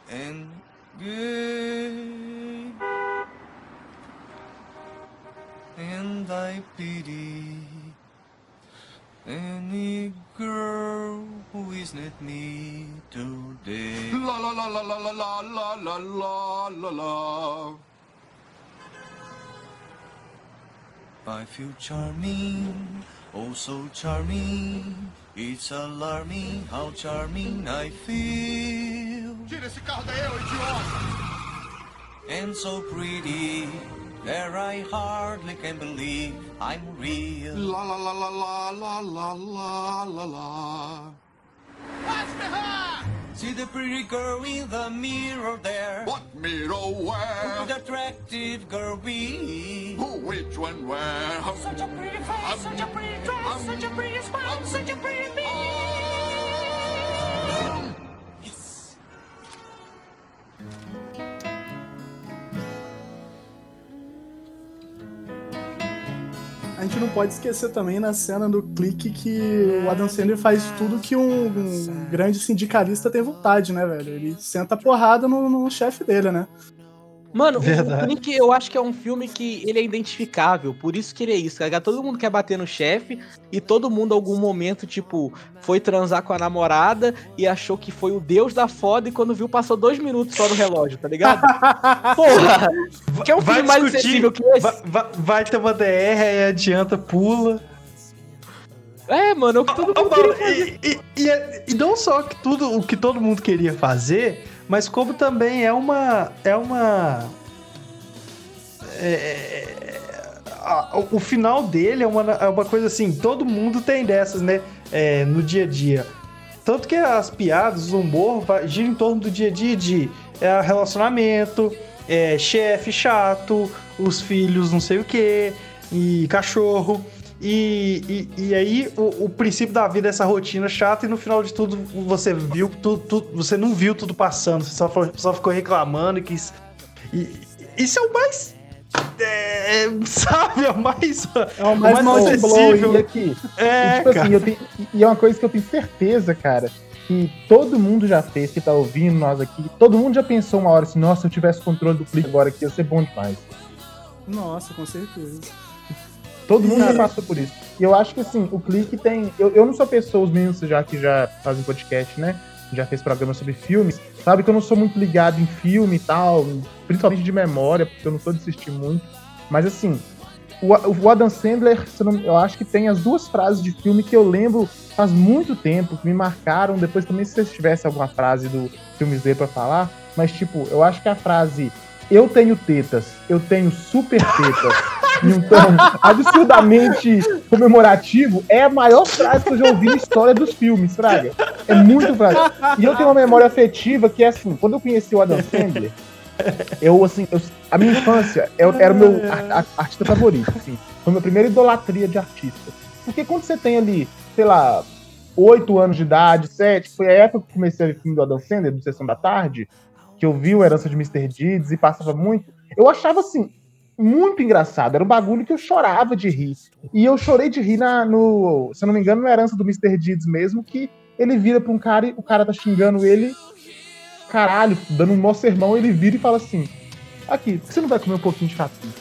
and good. and I pity any girl who is not me today. La la la la la la la la la la la la. I feel charming, oh so charming. It's alarming how charming I feel. Tira esse carro daí, ô idiota! and so pretty. There I hardly can believe I'm real. La la la la la la la la la la. Watch me her! See the pretty girl in the mirror there. What mirror where? Could attractive girl be? Who, which one, where? Such a pretty face, such a pretty dress, such a pretty smile, such a pretty não pode esquecer também na cena do clique que o Adam Sandler faz tudo que um, um grande sindicalista tem vontade, né, velho? Ele senta porrada no, no chefe dele, né? Mano, o- o Verdade. Clique eu acho que é um filme que ele é identificável, por isso que ele é isso, cara. Todo mundo quer bater no chefe e todo mundo, em algum momento, tipo, foi transar com a namorada e achou que foi o deus da foda e quando viu passou dois minutos só no relógio, tá ligado? Porra! Quer um Vai filme mais discutir, acessível que esse? vai, vai- vai ter uma DR, aí adianta, pula. É, mano, é o que todo mundo queria fazer. e, e- e- e não só que tudo, o que todo mundo queria fazer, mas como também é uma. É uma. é- a- o- final dele é uma, é uma coisa assim, todo mundo tem dessas, né? É, no dia a dia. Tanto que as piadas, o humor gira em torno do dia a dia de é, relacionamento, é, chefe chato, os filhos não sei o que, e cachorro. E, e, e aí o, o princípio da vida é essa rotina chata e no final de tudo você viu tudo, tudo- você não viu tudo passando, você só, foi- só ficou reclamando e quis. E, isso é o mais. é, sabe, é o mais. É o mais blow, acessível. aqui. É, e, tipo cara. assim, eu tenho- e é uma coisa que eu tenho certeza, cara, que todo mundo já fez, que tá ouvindo nós aqui, todo mundo já pensou uma hora assim, nossa, se eu tivesse controle do clique agora aqui, ia ser bom demais. Nossa, com certeza. Todo mundo já passou por isso. E eu acho que assim, o clique tem. Eu, eu não sou pessoa, os meninos já que já fazem podcast, né? Já fez programa sobre filmes, sabe que eu não sou muito ligado em filme e tal, principalmente de memória, porque eu não sou de assistir muito. Mas assim, o, o Adam Sandler, eu, acho que tem as duas frases de filme que eu lembro faz muito tempo, que me marcaram. Depois também, se vocês tivessem alguma frase do filmes dele pra falar, mas tipo, eu acho que a frase eu tenho tetas, eu tenho super tetas, em um tom absurdamente comemorativo, é a maior frase que eu já ouvi na história dos filmes, Fraga. É muito frase. E eu tenho uma memória afetiva que é assim, quando eu conheci o Adam Sandler, eu, assim, eu- a minha infância eu- era o meu ar- ar- artista favorito, assim. Foi a minha primeira idolatria de artista. Porque quando você tem ali, sei lá, oito anos de idade, sete, foi a época que eu comecei a ver filme do Adam Sandler, do Sessão da Tarde, que eu vi o Herança de Mr. Deeds e passava muito. Eu achava, assim, muito engraçado. Era um bagulho que eu chorava de rir. E eu chorei de rir na, no, se eu não me engano, na Herança do Mr. Deeds mesmo, que ele vira pra um cara e o cara tá xingando ele, caralho, dando um mó sermão, ele vira e fala assim, aqui, você não vai comer um pouquinho de capim?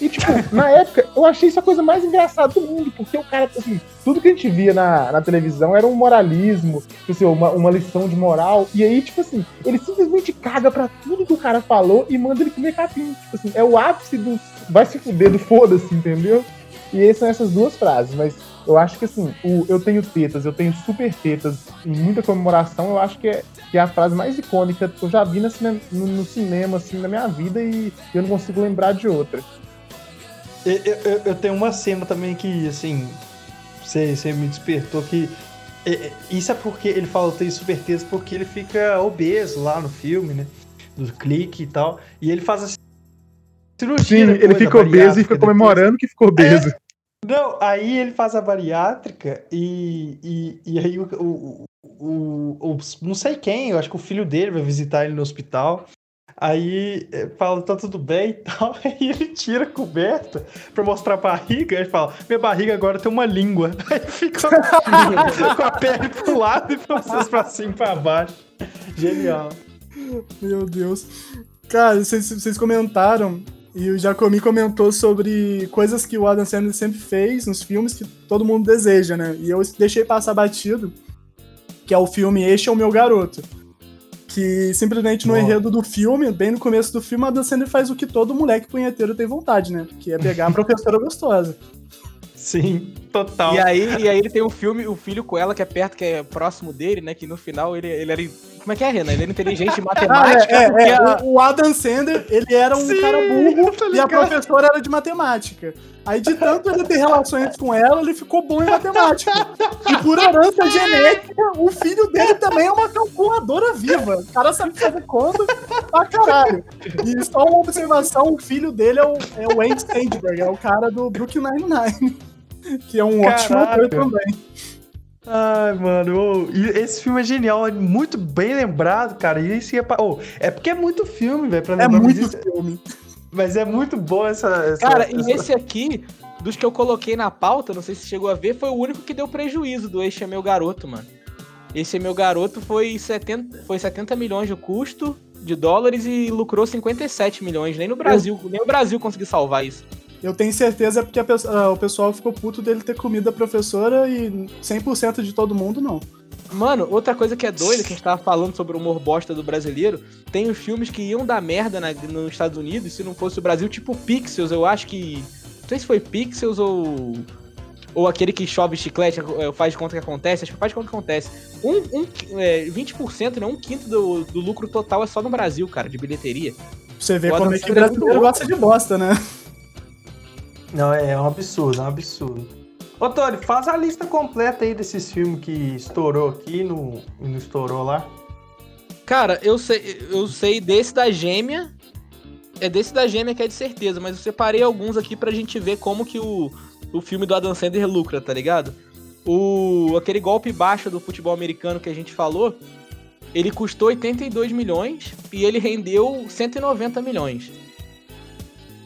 E, tipo, na época, eu achei isso a coisa mais engraçada do mundo, porque o cara, assim, tudo que a gente via na, na televisão era um moralismo, tipo assim, uma, uma lição de moral, e aí, tipo assim, ele simplesmente caga pra tudo que o cara falou e manda ele comer capim. Tipo assim, é o ápice do vai se fuder do foda-se, entendeu? E são essas duas frases, mas eu acho que assim, o eu tenho tetas, eu tenho super tetas em muita comemoração, eu acho que é, que é a frase mais icônica que eu já vi na cine- no, no cinema, assim, na minha vida, e eu não consigo lembrar de outra. Eu, eu- eu tenho uma cena também que, assim, você, você me despertou que. é, é, Isso é porque ele fala tem super porque ele fica obeso lá no filme, né? Do clique e tal. E ele faz a cirurgia. Sim, depois, ele fica obeso e fica depois. comemorando que ficou obeso. Não, aí ele faz a bariátrica e, e, e aí o, o, o, o- Não sei quem, eu acho que o filho dele vai visitar ele no hospital. Aí eh, fala, tá tudo bem e tal. Aí ele tira a coberta pra mostrar a barriga. Ele fala, minha barriga agora tem uma língua. Aí fica com a pele pro lado e vocês pra cima e pra baixo. Genial. Meu Deus. Cara, vocês, vocês comentaram, e o Jacomi comentou sobre coisas que o Adam Sandler sempre fez nos filmes que todo mundo deseja, né? E eu deixei passar batido, que é o filme Este é o Meu Garoto. Que simplesmente no Nossa. enredo do filme, bem no começo do filme, o Adam Sandler faz o que todo moleque punheteiro tem vontade, né? Que é pegar a professora gostosa. Sim, total. E aí, e aí ele tem um filme, o filho com ela, que é perto, que é próximo dele, né? Que no final ele, ele era Como é que é, Renan? Ele era inteligente em Ah, matemática. é, é, é. a- O, o Adam Sandler, ele era um Sim, cara burro tá e a professora era de matemática. Aí, de tanto ele ter relações com ela, ele ficou bom em matemática. E por herança genética, o filho dele também é uma calculadora viva. O cara sabe fazer conta pra caralho. E só uma observação, o filho dele é o, é o Andy Sandberg, é o cara do Brooklyn Nine-Nine. Que é um ótimo Caraca. ator também. Ai, mano, e esse filme é genial, é muito bem lembrado, cara. E isso é, pa- ô, é porque é muito filme, velho, pra É lembrar. mas muito isso- filme. Mas é muito bom essa. essa Cara, essa- e esse aqui, dos que eu coloquei na pauta, não sei se chegou a ver, foi o único que deu prejuízo do Este é Meu Garoto, mano. Esse é Meu Garoto foi 70, foi 70 milhões de custo de dólares e lucrou 57 milhões. Nem no Brasil, nem o Brasil conseguiu salvar isso. Eu tenho certeza porque a pe- ah, o pessoal ficou puto dele ter comido a professora e 100% de todo mundo não. Mano, outra coisa que é doida, que a gente tava falando sobre o humor bosta do brasileiro, tem os filmes que iam dar merda na- nos Estados Unidos se não fosse o Brasil, tipo Pixels, eu acho que. Não sei se foi Pixels ou. Ou aquele que chove chiclete, é, faz de conta que acontece, acho que faz de conta que acontece. Um, um, é, 20%, né? Um quinto do, do lucro total é só no Brasil, cara, de bilheteria. Você O como é que Sandler é brasileiro gosta de bosta, né? Não, é um absurdo, é um absurdo. Ô, Tony, faz a lista completa aí desses filmes que estourou aqui no, e não estourou lá. Cara, eu sei, eu sei desse da gêmea. É desse da gêmea que é de certeza, mas eu separei alguns aqui pra gente ver como que o, o filme do Adam Sandler lucra, tá ligado? O, aquele golpe baixo do futebol americano que a gente falou, ele custou 82 milhões e ele rendeu 190 milhões.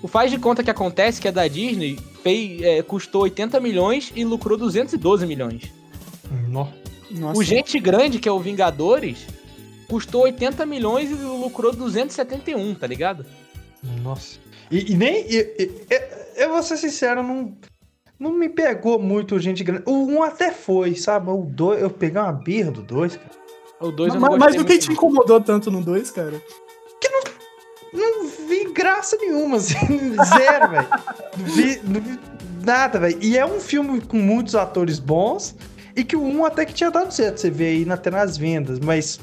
O faz de conta que acontece, que é da Disney, fez, é, custou 80 milhões e lucrou 212 milhões. Nossa. O Gente Grande, que é o Vingadores, custou 80 milhões e lucrou 271, tá ligado? Nossa. E, e nem. e- e- e- eu vou ser sincero, não, não me pegou muito o gente grande. O 1 até foi, sabe? O 2, eu peguei uma birra do 2, cara. O 2 eu não Mas, mas o que te incomodou tanto no 2, cara? Não vi graça nenhuma, assim. Zero, velho. Não vi, não vi nada, velho. E é um filme com muitos atores bons. E que o 1 até que tinha dado certo. Você vê aí até nas vendas, mas.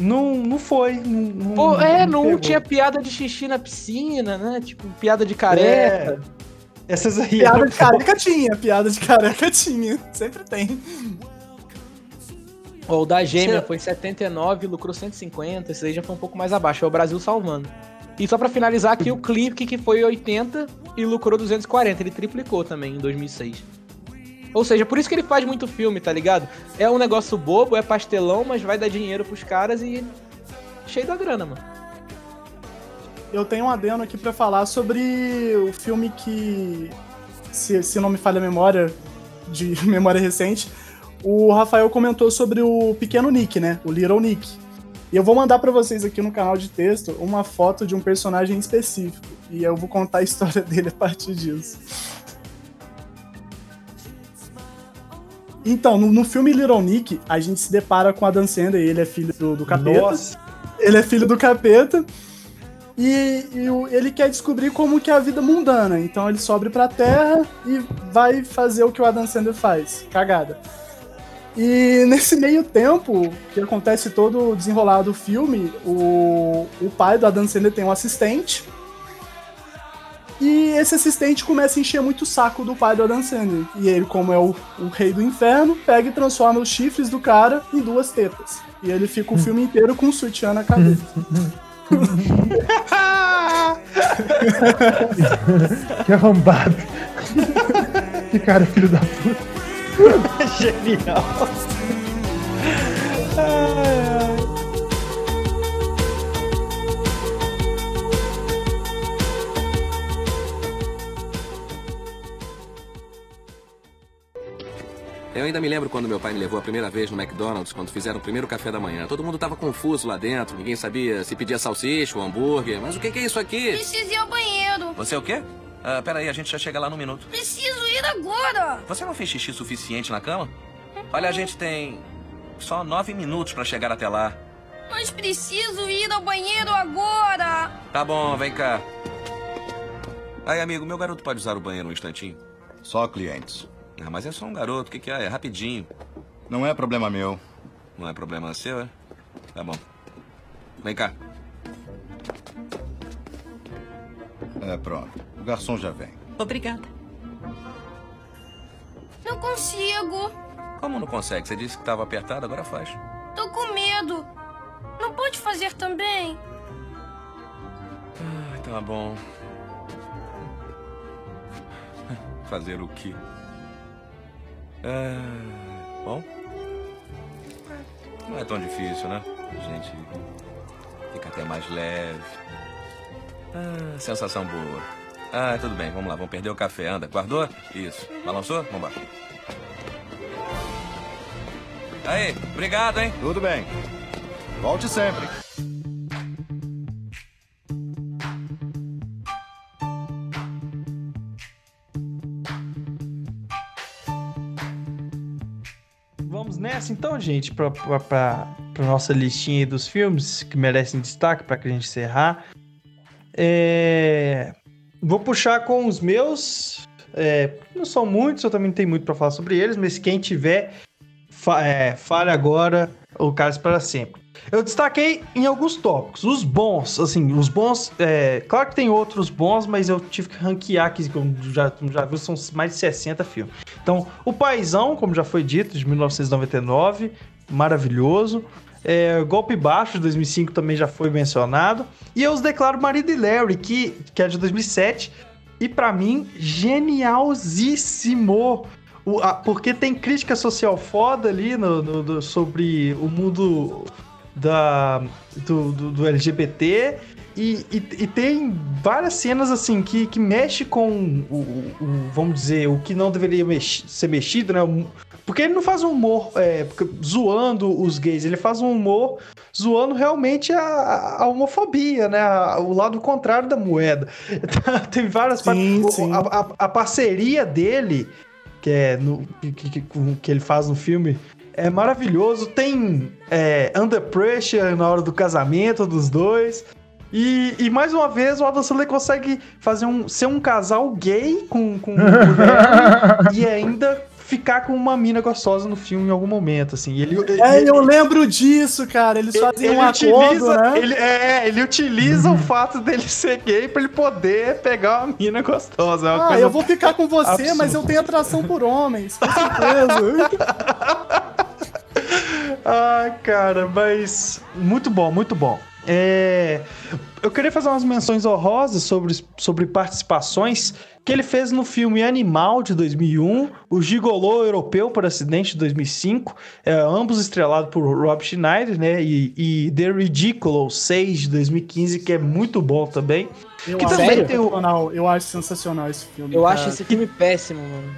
Não, não foi. Não, não- Pô, é, não pegou. tinha piada de xixi na piscina, né? Tipo, piada de careca. É. Essas aí. Piada eram de careca tinha, piada de careca tinha. Sempre tem. O da gêmea foi 79, lucrou 150, esse aí já foi um pouco mais abaixo, é o Brasil salvando. E só pra finalizar aqui, o clipe que foi 80 e lucrou 240, ele triplicou também em 2006. Ou seja, por isso que ele faz muito filme, tá ligado? É um negócio bobo, é pastelão, mas vai dar dinheiro pros caras e cheio da grana, mano. Eu tenho um adendo aqui pra falar sobre o filme que, se, se não me falha a memória, de memória recente, o Rafael comentou sobre o pequeno Nick, né? O Little Nick. E eu vou mandar pra vocês aqui no canal de texto uma foto de um personagem específico. E eu vou contar a história dele a partir disso. Então, no, no filme Little Nick, a gente se depara com a Dan Sandler, ele é filho do, do capeta. Nossa. Ele é filho do capeta. E, e o- ele quer descobrir como que é a vida mundana. Então ele sobe pra terra e vai fazer o que o Adam Sandler faz. Cagada. E nesse meio tempo, que acontece todo o desenrolar do filme, o, o pai do Adam Sandler tem um assistente. E esse assistente começa a encher muito o saco do pai do Adam Sandler. E ele, como é o, o rei do inferno, pega e transforma os chifres do cara em duas tetas. E ele fica o filme inteiro com um sutiã na cabeça. Que arrombado. que cara, filho da puta. Genial. Eu ainda me lembro quando meu pai me levou a primeira vez no McDonald's, quando fizeram o primeiro café da manhã. Todo mundo tava confuso lá dentro, ninguém sabia se pedia salsicha ou hambúrguer. Mas o que que é isso aqui? Preciso ir ao banheiro. Você é o quê? Ah, peraí, a gente já chega lá no minuto. Preciso ir agora. Você não fez xixi suficiente na cama? Olha, a gente tem só nove minutos pra chegar até lá. Mas preciso ir ao banheiro agora. Tá bom, vem cá. Aí, amigo, meu garoto pode usar o banheiro um instantinho? Só clientes. Ah, mas é só um garoto, o que, que é? É rapidinho. Não é problema meu. Não é problema seu, é? Tá bom. Vem cá. É, pronto. O garçom já vem. Obrigada. Não consigo. Como não consegue? Você disse que estava apertado, agora faz. Tô com medo. Não pode fazer também? Ah, tá bom. Fazer o quê? É... Bom. Não é tão difícil, né? A gente fica até mais leve. Ah, sensação boa. Ah, tudo bem, vamos lá, vamos perder o café. Anda, guardou? Isso. Balançou? Vamos lá. Aí, obrigado, hein? Tudo bem. Volte sempre. Vamos nessa então, gente, pra nossa listinha dos filmes que merecem destaque pra que a gente encerrar. É... Vou puxar com os meus. É, não são muitos, eu também não tenho muito pra falar sobre eles, mas quem tiver, fa é, fale agora o Cálice para sempre. Eu destaquei em alguns tópicos. Os bons, assim, os bons. É, claro que tem outros bons, mas eu tive que ranquear aqui, como já, já viu, são mais de 60 filmes. Então, O Paizão, como já foi dito, de 1999, maravilhoso. É, Golpe Baixo, de 2005, também já foi mencionado. E eu os declaro Marido e Larry, que, que é de 2007. E para mim, genialzíssimo. O, a, porque tem crítica social foda ali no, no, sobre o mundo da, do, do, do LGBT. E, e, e, tem várias cenas assim que, que mexe com o, o, o vamos dizer, o que não deveria ser mexido, né? Porque ele não faz um humor é, zoando os gays, ele faz um humor zoando realmente a, a homofobia, né? A, o lado contrário da moeda. tem várias sim, sim. A, a, a, parceria dele, que é no, que, que, que ele faz no filme, é maravilhoso. Tem é, Under Pressure na hora do casamento dos dois. E, e, mais uma vez o Adam Sandler consegue fazer um, ser um casal gay com, com mulher e ainda ficar com uma mina gostosa no filme em algum momento, assim. Ele, é, ele, eu lembro disso, cara. Eles fazem ele um utiliza, acordo, né? Ele, é, ele utiliza uhum. o fato dele ser gay pra ele poder pegar uma mina gostosa. É ah, eu vou ficar com você, absurda. mas eu tenho atração por homens, com certeza. Ai, cara, mas muito bom, muito bom. É... Eu queria fazer umas menções honrosas sobre, sobre participações que ele fez no filme Animal de 2001, o Gigolô Europeu por Acidente de 2005, é, ambos estrelados por Rob Schneider, né? E, e The Ridiculous 6 de 2015, que é muito bom também. Eu, que acho, também tem o... eu acho sensacional esse filme. Eu cara. acho esse filme péssimo, mano.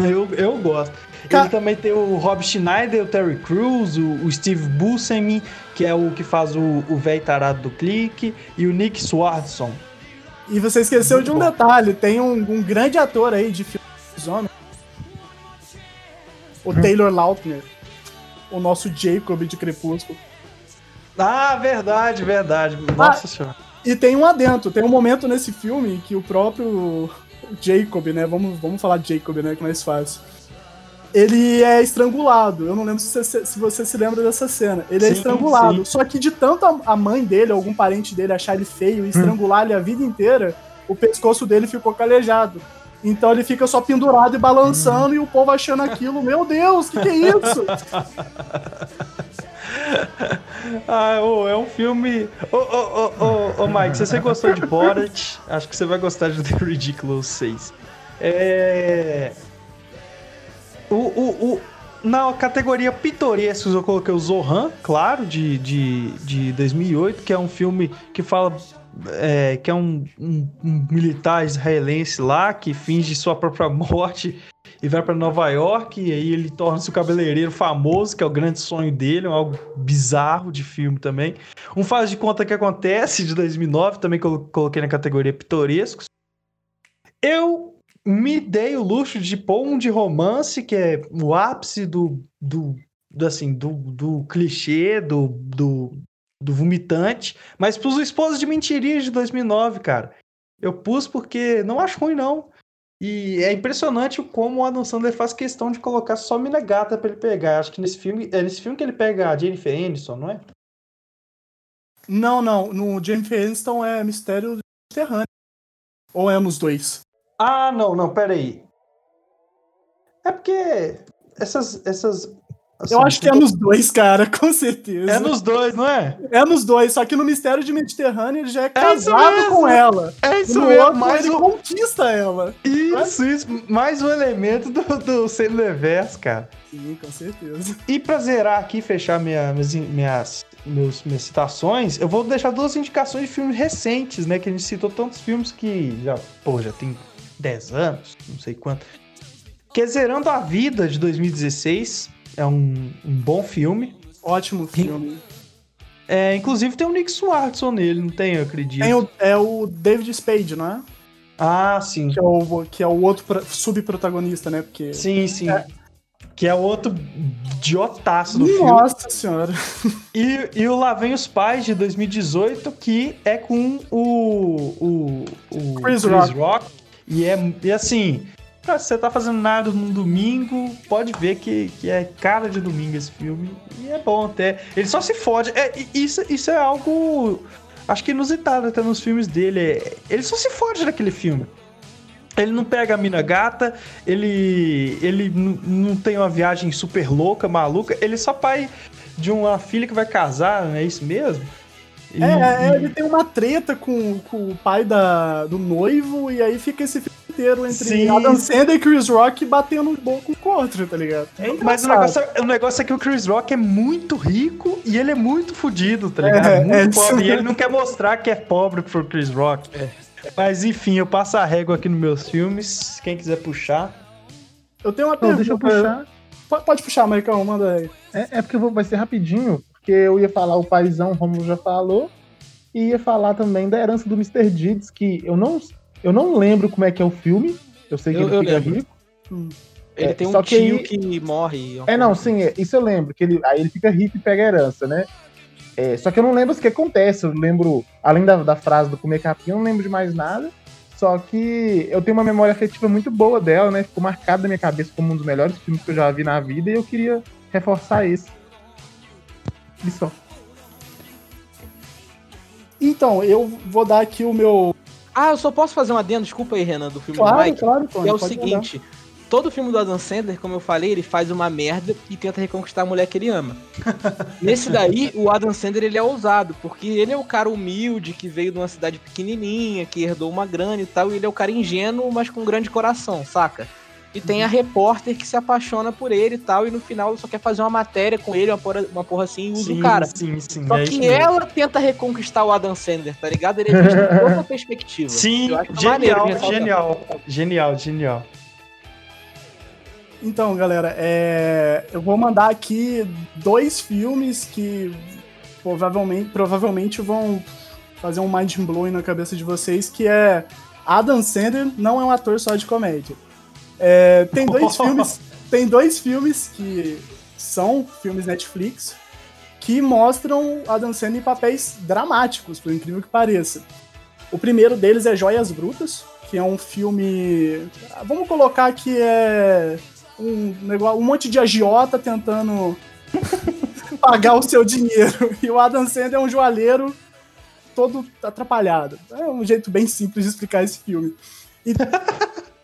eu, eu gosto. Ele também tem o Rob Schneider, o Terry Crews, o, o Steve Buscemi, que é o que faz o velho tarado do clique, e o Nick Swardson. E você esqueceu Muito de um bom. detalhe: tem um, um, grande ator aí de filmes homens. O hum. Taylor Lautner. O nosso Jacob de Crepúsculo. Ah, verdade, verdade. Nossa ah, senhora. E tem um adentro, tem um momento nesse filme que o próprio Jacob, né? Vamos, vamos falar Jacob, né? Que é mais fácil ele é estrangulado. Eu não lembro se você se, você se lembra dessa cena. Ele é sim, é estrangulado. Sim. Só que de tanto a, mãe dele, algum parente dele, achar ele feio e estrangular hum. ele a vida inteira, o pescoço dele ficou calejado. Então ele fica só pendurado e balançando hum. e o povo achando aquilo, meu Deus, o que, que é isso? ah, oh, é um filme. Ô, ô, ô, ô, Mike, se você gostou de Borat, acho que você vai gostar de The Ridiculous 6. É. O, o, o, na categoria pitorescos eu coloquei o Zohan, claro, de, de, de 2008, que é um filme que fala é, que é um, um, um, militar israelense lá que finge sua própria morte e vai para Nova York e aí ele torna-se o cabeleireiro famoso, que é o grande sonho dele, é algo bizarro de filme também. Um Faz de Conta que Acontece, de 2009, também coloquei na categoria pitorescos. Eu me dei o luxo de pôr um de romance, que é o ápice do, do, do assim, do, do clichê, do, do, do vomitante, mas pus o Esposo de Mentirinhas de 2009, cara. Eu pus porque não acho ruim, não. E é impressionante como o Adam Sandler faz questão de colocar só mina gata pra ele pegar. Acho que nesse filme, é nesse filme que ele pega a Jennifer Aniston, não é? Não, não. No Jennifer Aniston é Mistério Terrâneo. Ou é nos dois? Ah, não, não, pera aí. É porque essas, essas eu acho que é nos dois, cara, com certeza. É nos dois, não é? É nos dois, só que no Mistério de Mediterrâneo ele já é casado é com ela. É isso mesmo, outro, mais ele um... conquista ela. Isso, isso. Mais um elemento do, do Sandlerverse, cara. Sim, com certeza. E pra zerar aqui, fechar minha, minhas, minhas, meus, minhas citações, eu vou deixar duas indicações de filmes recentes, né? Que a gente citou tantos filmes que já, pô, já tem 10 anos, não sei quanto. Que é Zerando a Vida, de 2016 é um, um bom filme. Ótimo filme. É, inclusive tem o Nick Swartzen nele, não tem, eu acredito. Tem o, é o David Spade, não é? Ah, sim. Que é o, que é o outro subprotagonista, né? Porque sim, sim. É... Que é o outro idiotaço do Nossa filme. Nossa senhora. E, e o Lá Vem os Pais, de 2018, que é com o, o, o Chris, Chris Rock. Rock. E é e assim, se você tá fazendo nada num domingo, pode ver que, que é cara de domingo esse filme. E é bom até. Ele só se fode. É, isso, isso é algo. Acho que inusitado até nos filmes dele. É, ele só se fode naquele filme. Ele não pega a mina gata, ele, ele não tem uma viagem super louca, maluca. Ele só pai de uma filha que vai casar, não é isso mesmo? E, é, é, ele tem uma treta com, com o pai da, do noivo, e aí fica esse filme inteiro entre Sim. Adam Sandler e Chris Rock batendo um boco com o outro, tá ligado? É Mas o negócio, é, o negócio é que o Chris Rock é muito rico e ele é muito fodido, tá ligado? É, muito é, pobre. E ele não quer mostrar que é pobre pro Chris Rock. É. Mas enfim, eu passo a régua aqui nos meus filmes. Quem quiser puxar. Eu tenho uma pergunta. Deixa eu puxar. Pode, puxar, Maicon, manda aí. É, é porque vou, vai ser rapidinho, porque eu ia falar o paizão, como já falou, e ia falar também da herança do Mr. Deeds, que eu não, eu não lembro como é que é o filme. Eu sei que eu, ele fica lembro. rico. Hum. Ele é, tem um tio que, que morre. É, não, sim, é, isso eu lembro. Que ele, aí ele fica rico e pega a herança, né? É, só que eu não lembro o que acontece. Eu lembro, além da, da frase do comer capim, eu não lembro de mais nada. Só que eu tenho uma memória afetiva muito boa dela, né? Ficou marcada na minha cabeça como um dos melhores filmes que eu já vi na vida e eu queria reforçar esse. Só. Então, eu vou dar aqui o meu ah, eu só posso fazer um adendo, desculpa aí, Renan, do filme claro, do Mike. Claro, Tony, é o seguinte: mandar. todo filme do Adam Sandler, como eu falei, ele faz uma merda e tenta reconquistar a mulher que ele ama. Nesse daí, o Adam Sandler ele é ousado, porque ele é o cara humilde que veio de uma cidade pequenininha, que herdou uma grana e tal, e ele é o cara ingênuo, mas com um grande coração, saca? E tem a repórter que se apaixona por ele e tal, e no final só quer fazer uma matéria com ele, uma porra, uma porra assim, e usa sim, o cara. Sim, sim, só é que ela tenta reconquistar o Adam Sandler, tá ligado? Ele existe em outra perspectiva. Sim, genial, genial, genial, genial. Então, galera, é... eu vou mandar aqui dois filmes que provavelmente, provavelmente vão fazer um mind blowing na cabeça de vocês, que é Adam Sandler não é um ator só de comédia. É, tem dois filmes. Tem dois filmes que são filmes Netflix que mostram Adam Sandler em papéis dramáticos, por incrível que pareça. O primeiro deles é Joias Brutas, que é um filme. Vamos colocar que é um, negócio, um monte de agiota tentando pagar o seu dinheiro. E o Adam Sandler é um joalheiro todo atrapalhado. É um jeito bem simples de explicar esse filme. E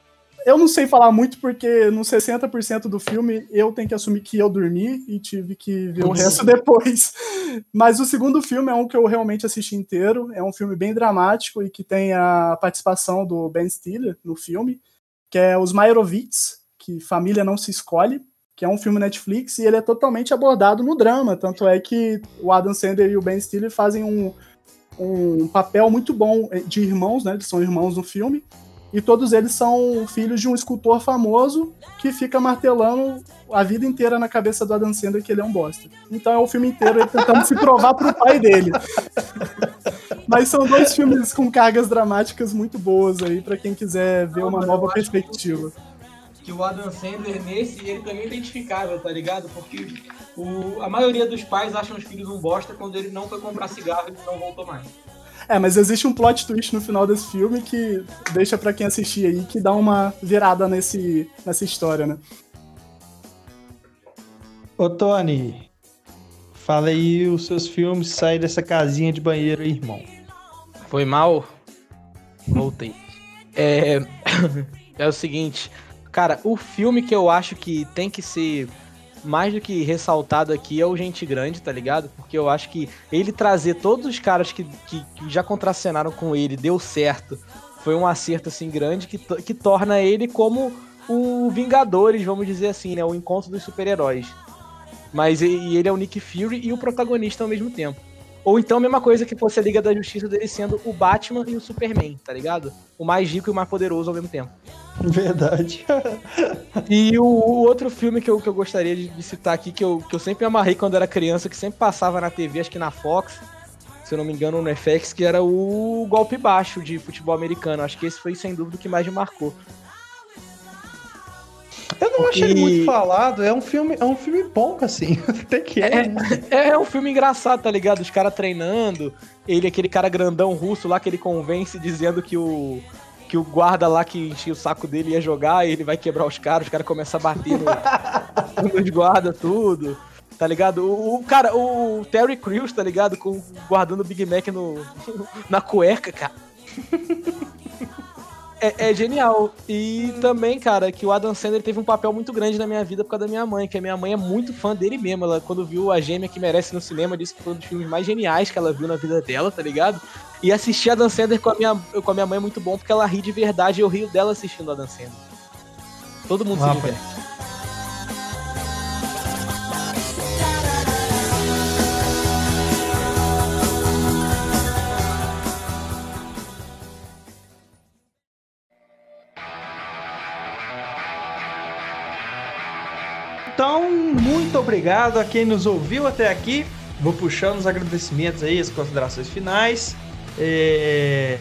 eu não sei falar muito porque no 60% do filme eu tenho que assumir que eu dormi e tive que ver o resto depois. Mas o segundo filme é um que eu realmente assisti inteiro. É um filme bem dramático e que tem a participação do Ben Stiller no filme, que é Os Meyerowitz, que Família Não Se Escolhe, que é um filme Netflix e ele é totalmente abordado no drama. Tanto é que o Adam Sandler e o Ben Stiller fazem um, um papel muito bom de irmãos, né? Eles são irmãos no filme e todos eles são filhos de um escultor famoso que fica martelando a vida inteira na cabeça do Adam Sandler que ele é um bosta. Então é o filme inteiro ele tentando se provar pro pai dele. Mas são dois filmes com cargas dramáticas muito boas aí para quem quiser ver uma nova perspectiva. Que o Adam Sandler nesse, ele também é identificável, tá ligado? Porque o, a maioria dos pais acham os filhos um bosta quando ele não foi comprar cigarro e não voltou mais. É, mas existe um plot twist no final desse filme que deixa para quem assistir aí que dá uma virada nesse, nessa história, né? Ô, Tony, fala aí os seus filmes, sai dessa casinha de banheiro aí, irmão. Foi mal? Voltei. é, é o seguinte, cara, o filme que eu acho que tem que ser mais do que ressaltado aqui é o Gente Grande, tá ligado? Porque eu acho que ele trazer todos os caras que, que, que já contracenaram com ele, deu certo, foi um acerto assim grande que, que torna ele como o Vingadores, vamos dizer assim, né? O encontro dos super-heróis. Mas e ele é o Nick Fury e o protagonista ao mesmo tempo. Ou então a mesma coisa que fosse a Liga da Justiça dele sendo o Batman e o Superman, tá ligado? O mais rico e o mais poderoso ao mesmo tempo. Verdade. e o, o, outro filme que eu, que eu gostaria de, de, citar aqui, que eu, que eu sempre amarrei quando era criança, que sempre passava na TV, acho que na Fox, se eu não me engano, no FX, que era o Golpe Baixo de futebol americano. Acho que esse foi, sem dúvida, o que mais me marcou. Eu não achei ele muito falado, é um filme, é um filme bom, assim, até que é. É, é um filme engraçado, tá ligado? Os caras treinando, ele, aquele cara grandão russo lá que ele convence dizendo que o que o guarda lá que enchia o saco dele ia jogar, e ele vai quebrar os caras, os caras começam a bater no, nos guarda tudo. Tá ligado? O, o, cara, o Terry Crews, tá ligado? Com, guardando o Big Mac no, na cueca, cara é, é, genial. E também, cara, que o Adam Sandler teve um papel muito grande na minha vida por causa da minha mãe, que a minha mãe é muito fã dele mesmo. Ela, quando viu A Gêmea que Merece no cinema, disse que foi um dos filmes mais geniais que ela viu na vida dela, tá ligado? E assistir Adam Sandler com a minha, com a minha mãe é muito bom, porque ela ri de verdade e eu rio dela assistindo Adam Sandler. Todo mundo ah, se diverte. Então, muito obrigado a quem nos ouviu até aqui. Vou puxando os agradecimentos aí, as considerações finais. É...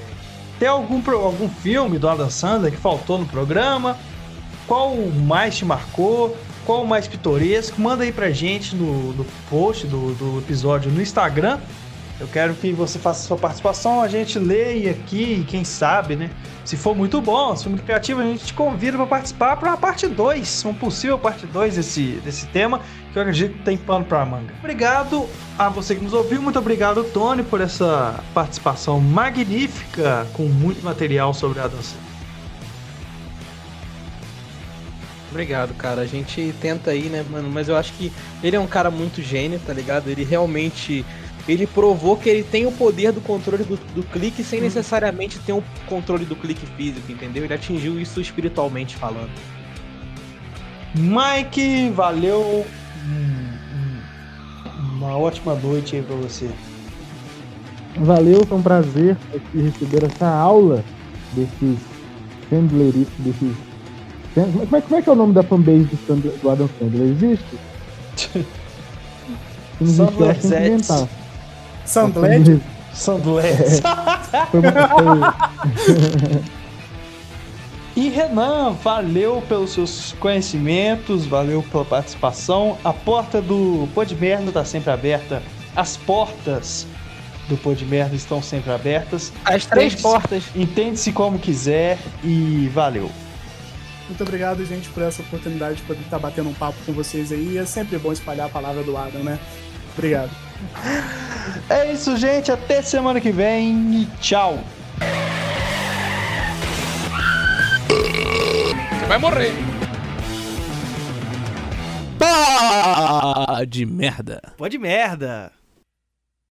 Tem algum, algum filme do Adam Sandler que faltou no programa? Qual mais te marcou? Qual mais pitoresco? Manda aí pra gente no, no post do, do episódio no Instagram. Eu quero que você faça sua participação, a gente leia aqui, quem sabe, né? Se for muito bom, se for muito criativo, a gente te convida para participar para uma parte 2, uma possível parte 2 desse, desse tema, que eu acredito que tem pano para manga. Obrigado a você que nos ouviu, muito obrigado, Tony, por essa participação magnífica, com muito material sobre a dança. Obrigado, cara. A gente tenta aí, né, mano? Mas eu acho que ele é um cara muito gênio, tá ligado? Ele realmente ele provou que ele tem o poder do controle do, do clique sem uhum. necessariamente ter o controle do clique físico, entendeu? Ele atingiu isso espiritualmente falando. Mike, valeu. Uma ótima noite aí pra você. Valeu, foi um prazer receber essa aula desses Sandleristas, desses. Como é, como é que é o nome da fanbase do, Sandler, do Adam Sandler? Existe? Sandler Sandled? Sandled. E Renan, valeu pelos seus conhecimentos, valeu pela participação. A porta do Pod Merda está sempre aberta. As portas do Pod Merda estão sempre abertas. As três portas. Entende-se como quiser e valeu. Muito obrigado, gente, por essa oportunidade de poder estar batendo um papo com vocês aí. É sempre bom espalhar a palavra do Adam, né? Obrigado. É isso, gente. Até semana que vem e tchau. Você vai morrer. Pá de merda. Pode merda.